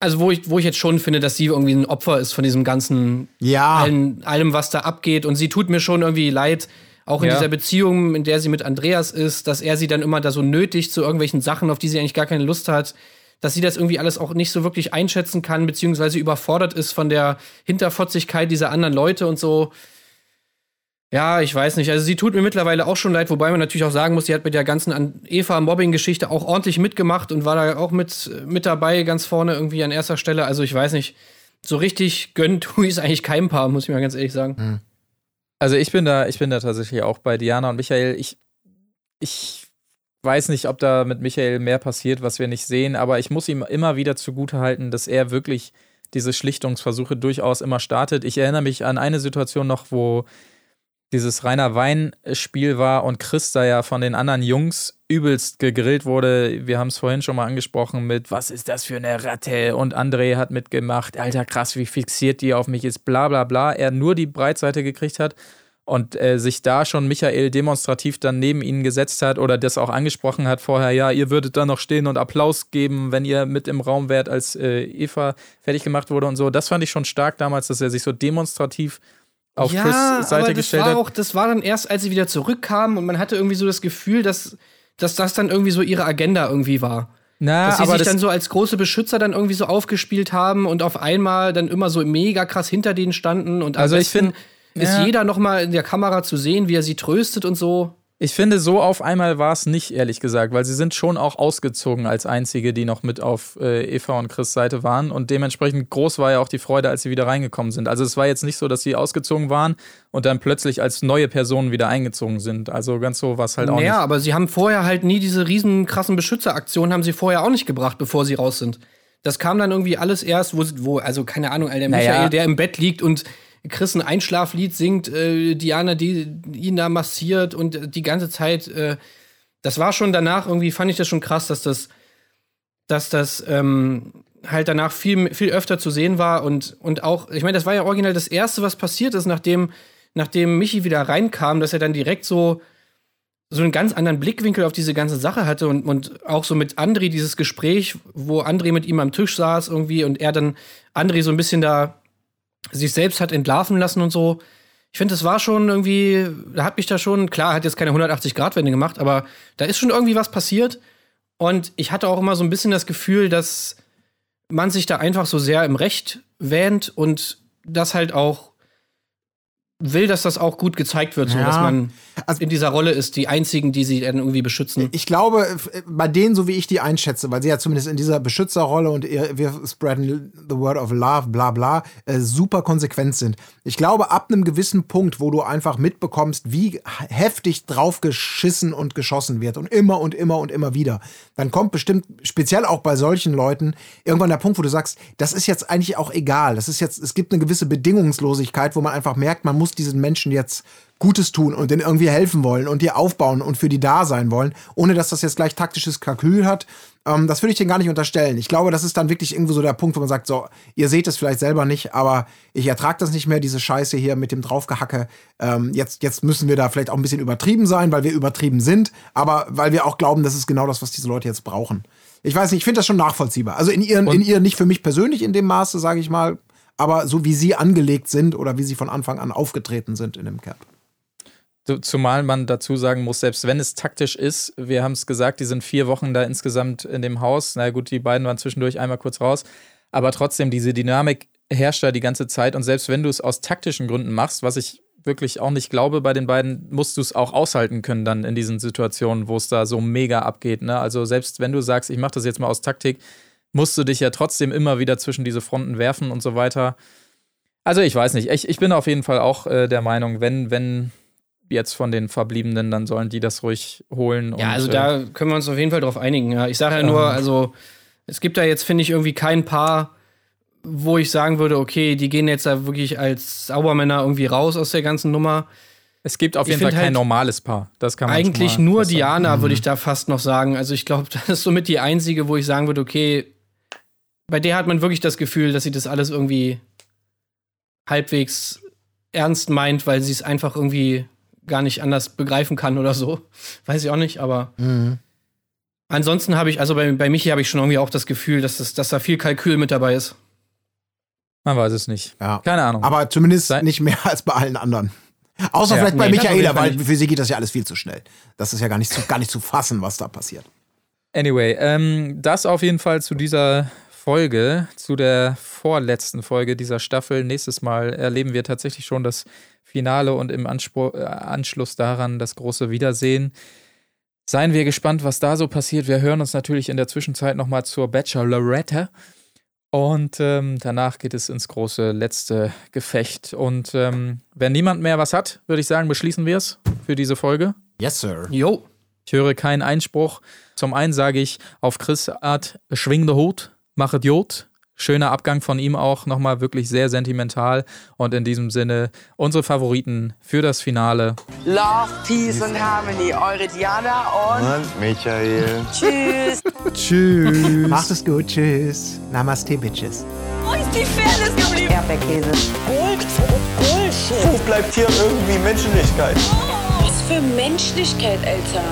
also wo ich, wo ich jetzt schon finde, dass sie irgendwie ein Opfer ist von diesem ganzen ja. allen, allem, was da abgeht. Und sie tut mir schon irgendwie leid, auch in Ja. dieser Beziehung, in der sie mit Andreas ist, dass er sie dann immer da so nötigt zu irgendwelchen Sachen, auf die sie eigentlich gar keine Lust hat. Dass sie das irgendwie alles auch nicht so wirklich einschätzen kann, beziehungsweise überfordert ist von der Hinterfotzigkeit dieser anderen Leute und so. Ja, ich weiß nicht. Also sie tut mir mittlerweile auch schon leid, wobei man natürlich auch sagen muss, sie hat mit der ganzen An- Eva-Mobbing-Geschichte auch ordentlich mitgemacht und war da auch mit, mit dabei, ganz vorne irgendwie an erster Stelle. Also ich weiß nicht, so richtig gönnt tue ich es eigentlich keinem Paar, muss ich mal ganz ehrlich sagen. Also ich bin da, ich bin da tatsächlich auch bei Diana und Michael. Ich, ich weiß nicht, ob da mit Michael mehr passiert, was wir nicht sehen, aber ich muss ihm immer wieder zugutehalten, dass er wirklich diese Schlichtungsversuche durchaus immer startet. Ich erinnere mich an eine Situation noch, wo dieses reiner Weinspiel war und Chris da ja von den anderen Jungs übelst gegrillt wurde. Wir haben es vorhin schon mal angesprochen mit, was ist das für eine Ratte? Und André hat mitgemacht, alter krass, wie fixiert die auf mich ist, bla bla bla. Er nur die Breitseite gekriegt hat und äh, sich da schon Michael demonstrativ dann neben ihnen gesetzt hat oder das auch angesprochen hat vorher, ja, ihr würdet da noch stehen und Applaus geben, wenn ihr mit im Raum wärt, als äh, Eva fertig gemacht wurde und so. Das fand ich schon stark damals, dass er sich so demonstrativ auf ja, Chris Seite aber das gestellt war hat. auch, das war dann erst, als sie wieder zurückkamen und man hatte irgendwie so das Gefühl, dass, dass das dann irgendwie so ihre Agenda irgendwie war. Na, dass sie aber sich das, dann so als große Beschützer dann irgendwie so aufgespielt haben und auf einmal dann immer so mega krass hinter denen standen und Also ich besten find- ist ja. jeder noch mal in der Kamera zu sehen, wie er sie tröstet und so. Ich finde, so auf einmal war es nicht, ehrlich gesagt, weil sie sind schon auch ausgezogen als einzige, die noch mit auf äh, Eva und Chris Seite waren. Und dementsprechend groß war ja auch die Freude, als sie wieder reingekommen sind. Also es war jetzt nicht so, dass sie ausgezogen waren und dann plötzlich als neue Personen wieder eingezogen sind. Also ganz so war es halt auch Naja, nicht. aber sie haben vorher halt nie diese riesen krassen Beschützeraktionen haben sie vorher auch nicht gebracht, bevor sie raus sind. Das kam dann irgendwie alles erst, wo, wo also keine Ahnung, der Naja. Michael, der im Bett liegt und Chris ein Einschlaflied singt, äh, Diana, die ihn da massiert und äh, die ganze Zeit, äh, das war schon danach irgendwie, fand ich das schon krass, dass das, dass das ähm, halt danach viel, viel öfter zu sehen war und, und auch, ich meine, das war ja original das Erste, was passiert ist, nachdem, nachdem Michi wieder reinkam, dass er dann direkt so, so einen ganz anderen Blickwinkel auf diese ganze Sache hatte und, und auch so mit André dieses Gespräch, wo André mit ihm am Tisch saß irgendwie und er dann André so ein bisschen da sich selbst hat entlarven lassen und so. Ich finde, das war schon irgendwie, da hat mich da schon, klar, hat jetzt keine 180-Grad-Wende gemacht, aber da ist schon irgendwie was passiert. Und ich hatte auch immer so ein bisschen das Gefühl, dass man sich da einfach so sehr im Recht wähnt und das halt auch will, dass das auch gut gezeigt wird, so Ja. dass man Also- in dieser Rolle ist, die einzigen, die sie dann irgendwie beschützen. Ich glaube, f- bei denen, so wie ich die einschätze, weil sie ja zumindest in dieser Beschützerrolle und wir spreaden the word of love, bla bla, äh, super konsequent sind. Ich glaube, ab einem gewissen Punkt, wo du einfach mitbekommst, wie heftig draufgeschissen und geschossen wird und immer und immer und immer wieder, dann kommt bestimmt, speziell auch bei solchen Leuten, irgendwann der Punkt, wo du sagst, das ist jetzt eigentlich auch egal. Das ist jetzt, es gibt eine gewisse Bedingungslosigkeit, wo man einfach merkt, man muss diesen Menschen jetzt Gutes tun und denen irgendwie helfen wollen und die aufbauen und für die da sein wollen, ohne dass das jetzt gleich taktisches Kalkül hat. Ähm, das würde ich denen gar nicht unterstellen. Ich glaube, das ist dann wirklich irgendwo so der Punkt, wo man sagt, so, ihr seht es vielleicht selber nicht, aber ich ertrage das nicht mehr, diese Scheiße hier mit dem Draufgehacke. Ähm, jetzt, jetzt müssen wir da vielleicht auch ein bisschen übertrieben sein, weil wir übertrieben sind, aber weil wir auch glauben, das ist genau das, was diese Leute jetzt brauchen. Ich weiß nicht, ich finde das schon nachvollziehbar. Also in ihren, in ihr nicht für mich persönlich in dem Maße, sage ich mal, aber so wie sie angelegt sind oder wie sie von Anfang an aufgetreten sind in dem Cap. Zu- Zumal man dazu sagen muss, selbst wenn es taktisch ist, wir haben es gesagt, die sind vier Wochen da insgesamt in dem Haus. Na gut, die beiden waren zwischendurch einmal kurz raus. Aber trotzdem, diese Dynamik herrscht da die ganze Zeit. Und selbst wenn du es aus taktischen Gründen machst, was ich wirklich auch nicht glaube bei den beiden, musst du es auch aushalten können dann in diesen Situationen, wo es da so mega abgeht. Ne? Also selbst wenn du sagst, ich mache das jetzt mal aus Taktik, musst du dich ja trotzdem immer wieder zwischen diese Fronten werfen und so weiter. Also ich weiß nicht. Ich, ich bin auf jeden Fall auch äh, der Meinung, wenn, wenn jetzt von den Verbliebenen, dann sollen die das ruhig holen. Ja, also äh, da können wir uns auf jeden Fall drauf einigen. Ja. Ich sage ja nur, also es gibt da jetzt, finde ich, irgendwie kein Paar, wo ich sagen würde, okay, die gehen jetzt da wirklich als Saubermänner irgendwie raus aus der ganzen Nummer. es gibt auf ich jeden Fall kein halt normales Paar. Das kann man Eigentlich nur. Diana, würde ich da fast noch sagen. Also ich glaube, <laughs> das ist somit die einzige, wo ich sagen würde, okay, bei der hat man wirklich das Gefühl, dass sie das alles irgendwie halbwegs ernst meint, weil sie es einfach irgendwie gar nicht anders begreifen kann oder so. <laughs> Weiß ich auch nicht, aber ansonsten habe ich, also bei, bei Michi habe ich schon irgendwie auch das Gefühl, dass, das, dass da viel Kalkül mit dabei ist. Man weiß es nicht. Ja. Keine Ahnung. Aber zumindest Sei- nicht mehr <laughs> als bei allen anderen. Außer Ja, vielleicht bei nee, Michaela, Fall weil für sie geht das ja alles viel zu schnell. Das ist ja gar nicht zu, gar nicht zu fassen, was da passiert. Anyway, ähm, das auf jeden Fall zu dieser Folge, zu der vorletzten Folge dieser Staffel. Nächstes Mal erleben wir tatsächlich schon das Finale und im Anspruch, äh, Anschluss daran das große Wiedersehen. Seien wir gespannt, was da so passiert. Wir hören uns natürlich in der Zwischenzeit nochmal zur Bachelorette. Und ähm, danach geht es ins große letzte Gefecht. Und ähm, wenn niemand mehr was hat, würde ich sagen, beschließen wir es für diese Folge. Yes, sir. Jo. Ich höre keinen Einspruch. Zum einen sage ich auf Chris Art, schwing der Hut, machet Jod, Schöner Abgang von ihm auch nochmal wirklich sehr sentimental. Und in diesem Sinne unsere Favoriten für das Finale. Love, Peace und Harmony. Eure Diana und Und Michael. Tschüss. <laughs> Tschüss. Macht es gut. Tschüss. Namaste, Bitches. Wo ist die Fairness geblieben? Erdbeerkäse. Gold, Bullshit. Wo bleibt hier irgendwie Menschlichkeit? Was für Menschlichkeit, Alter.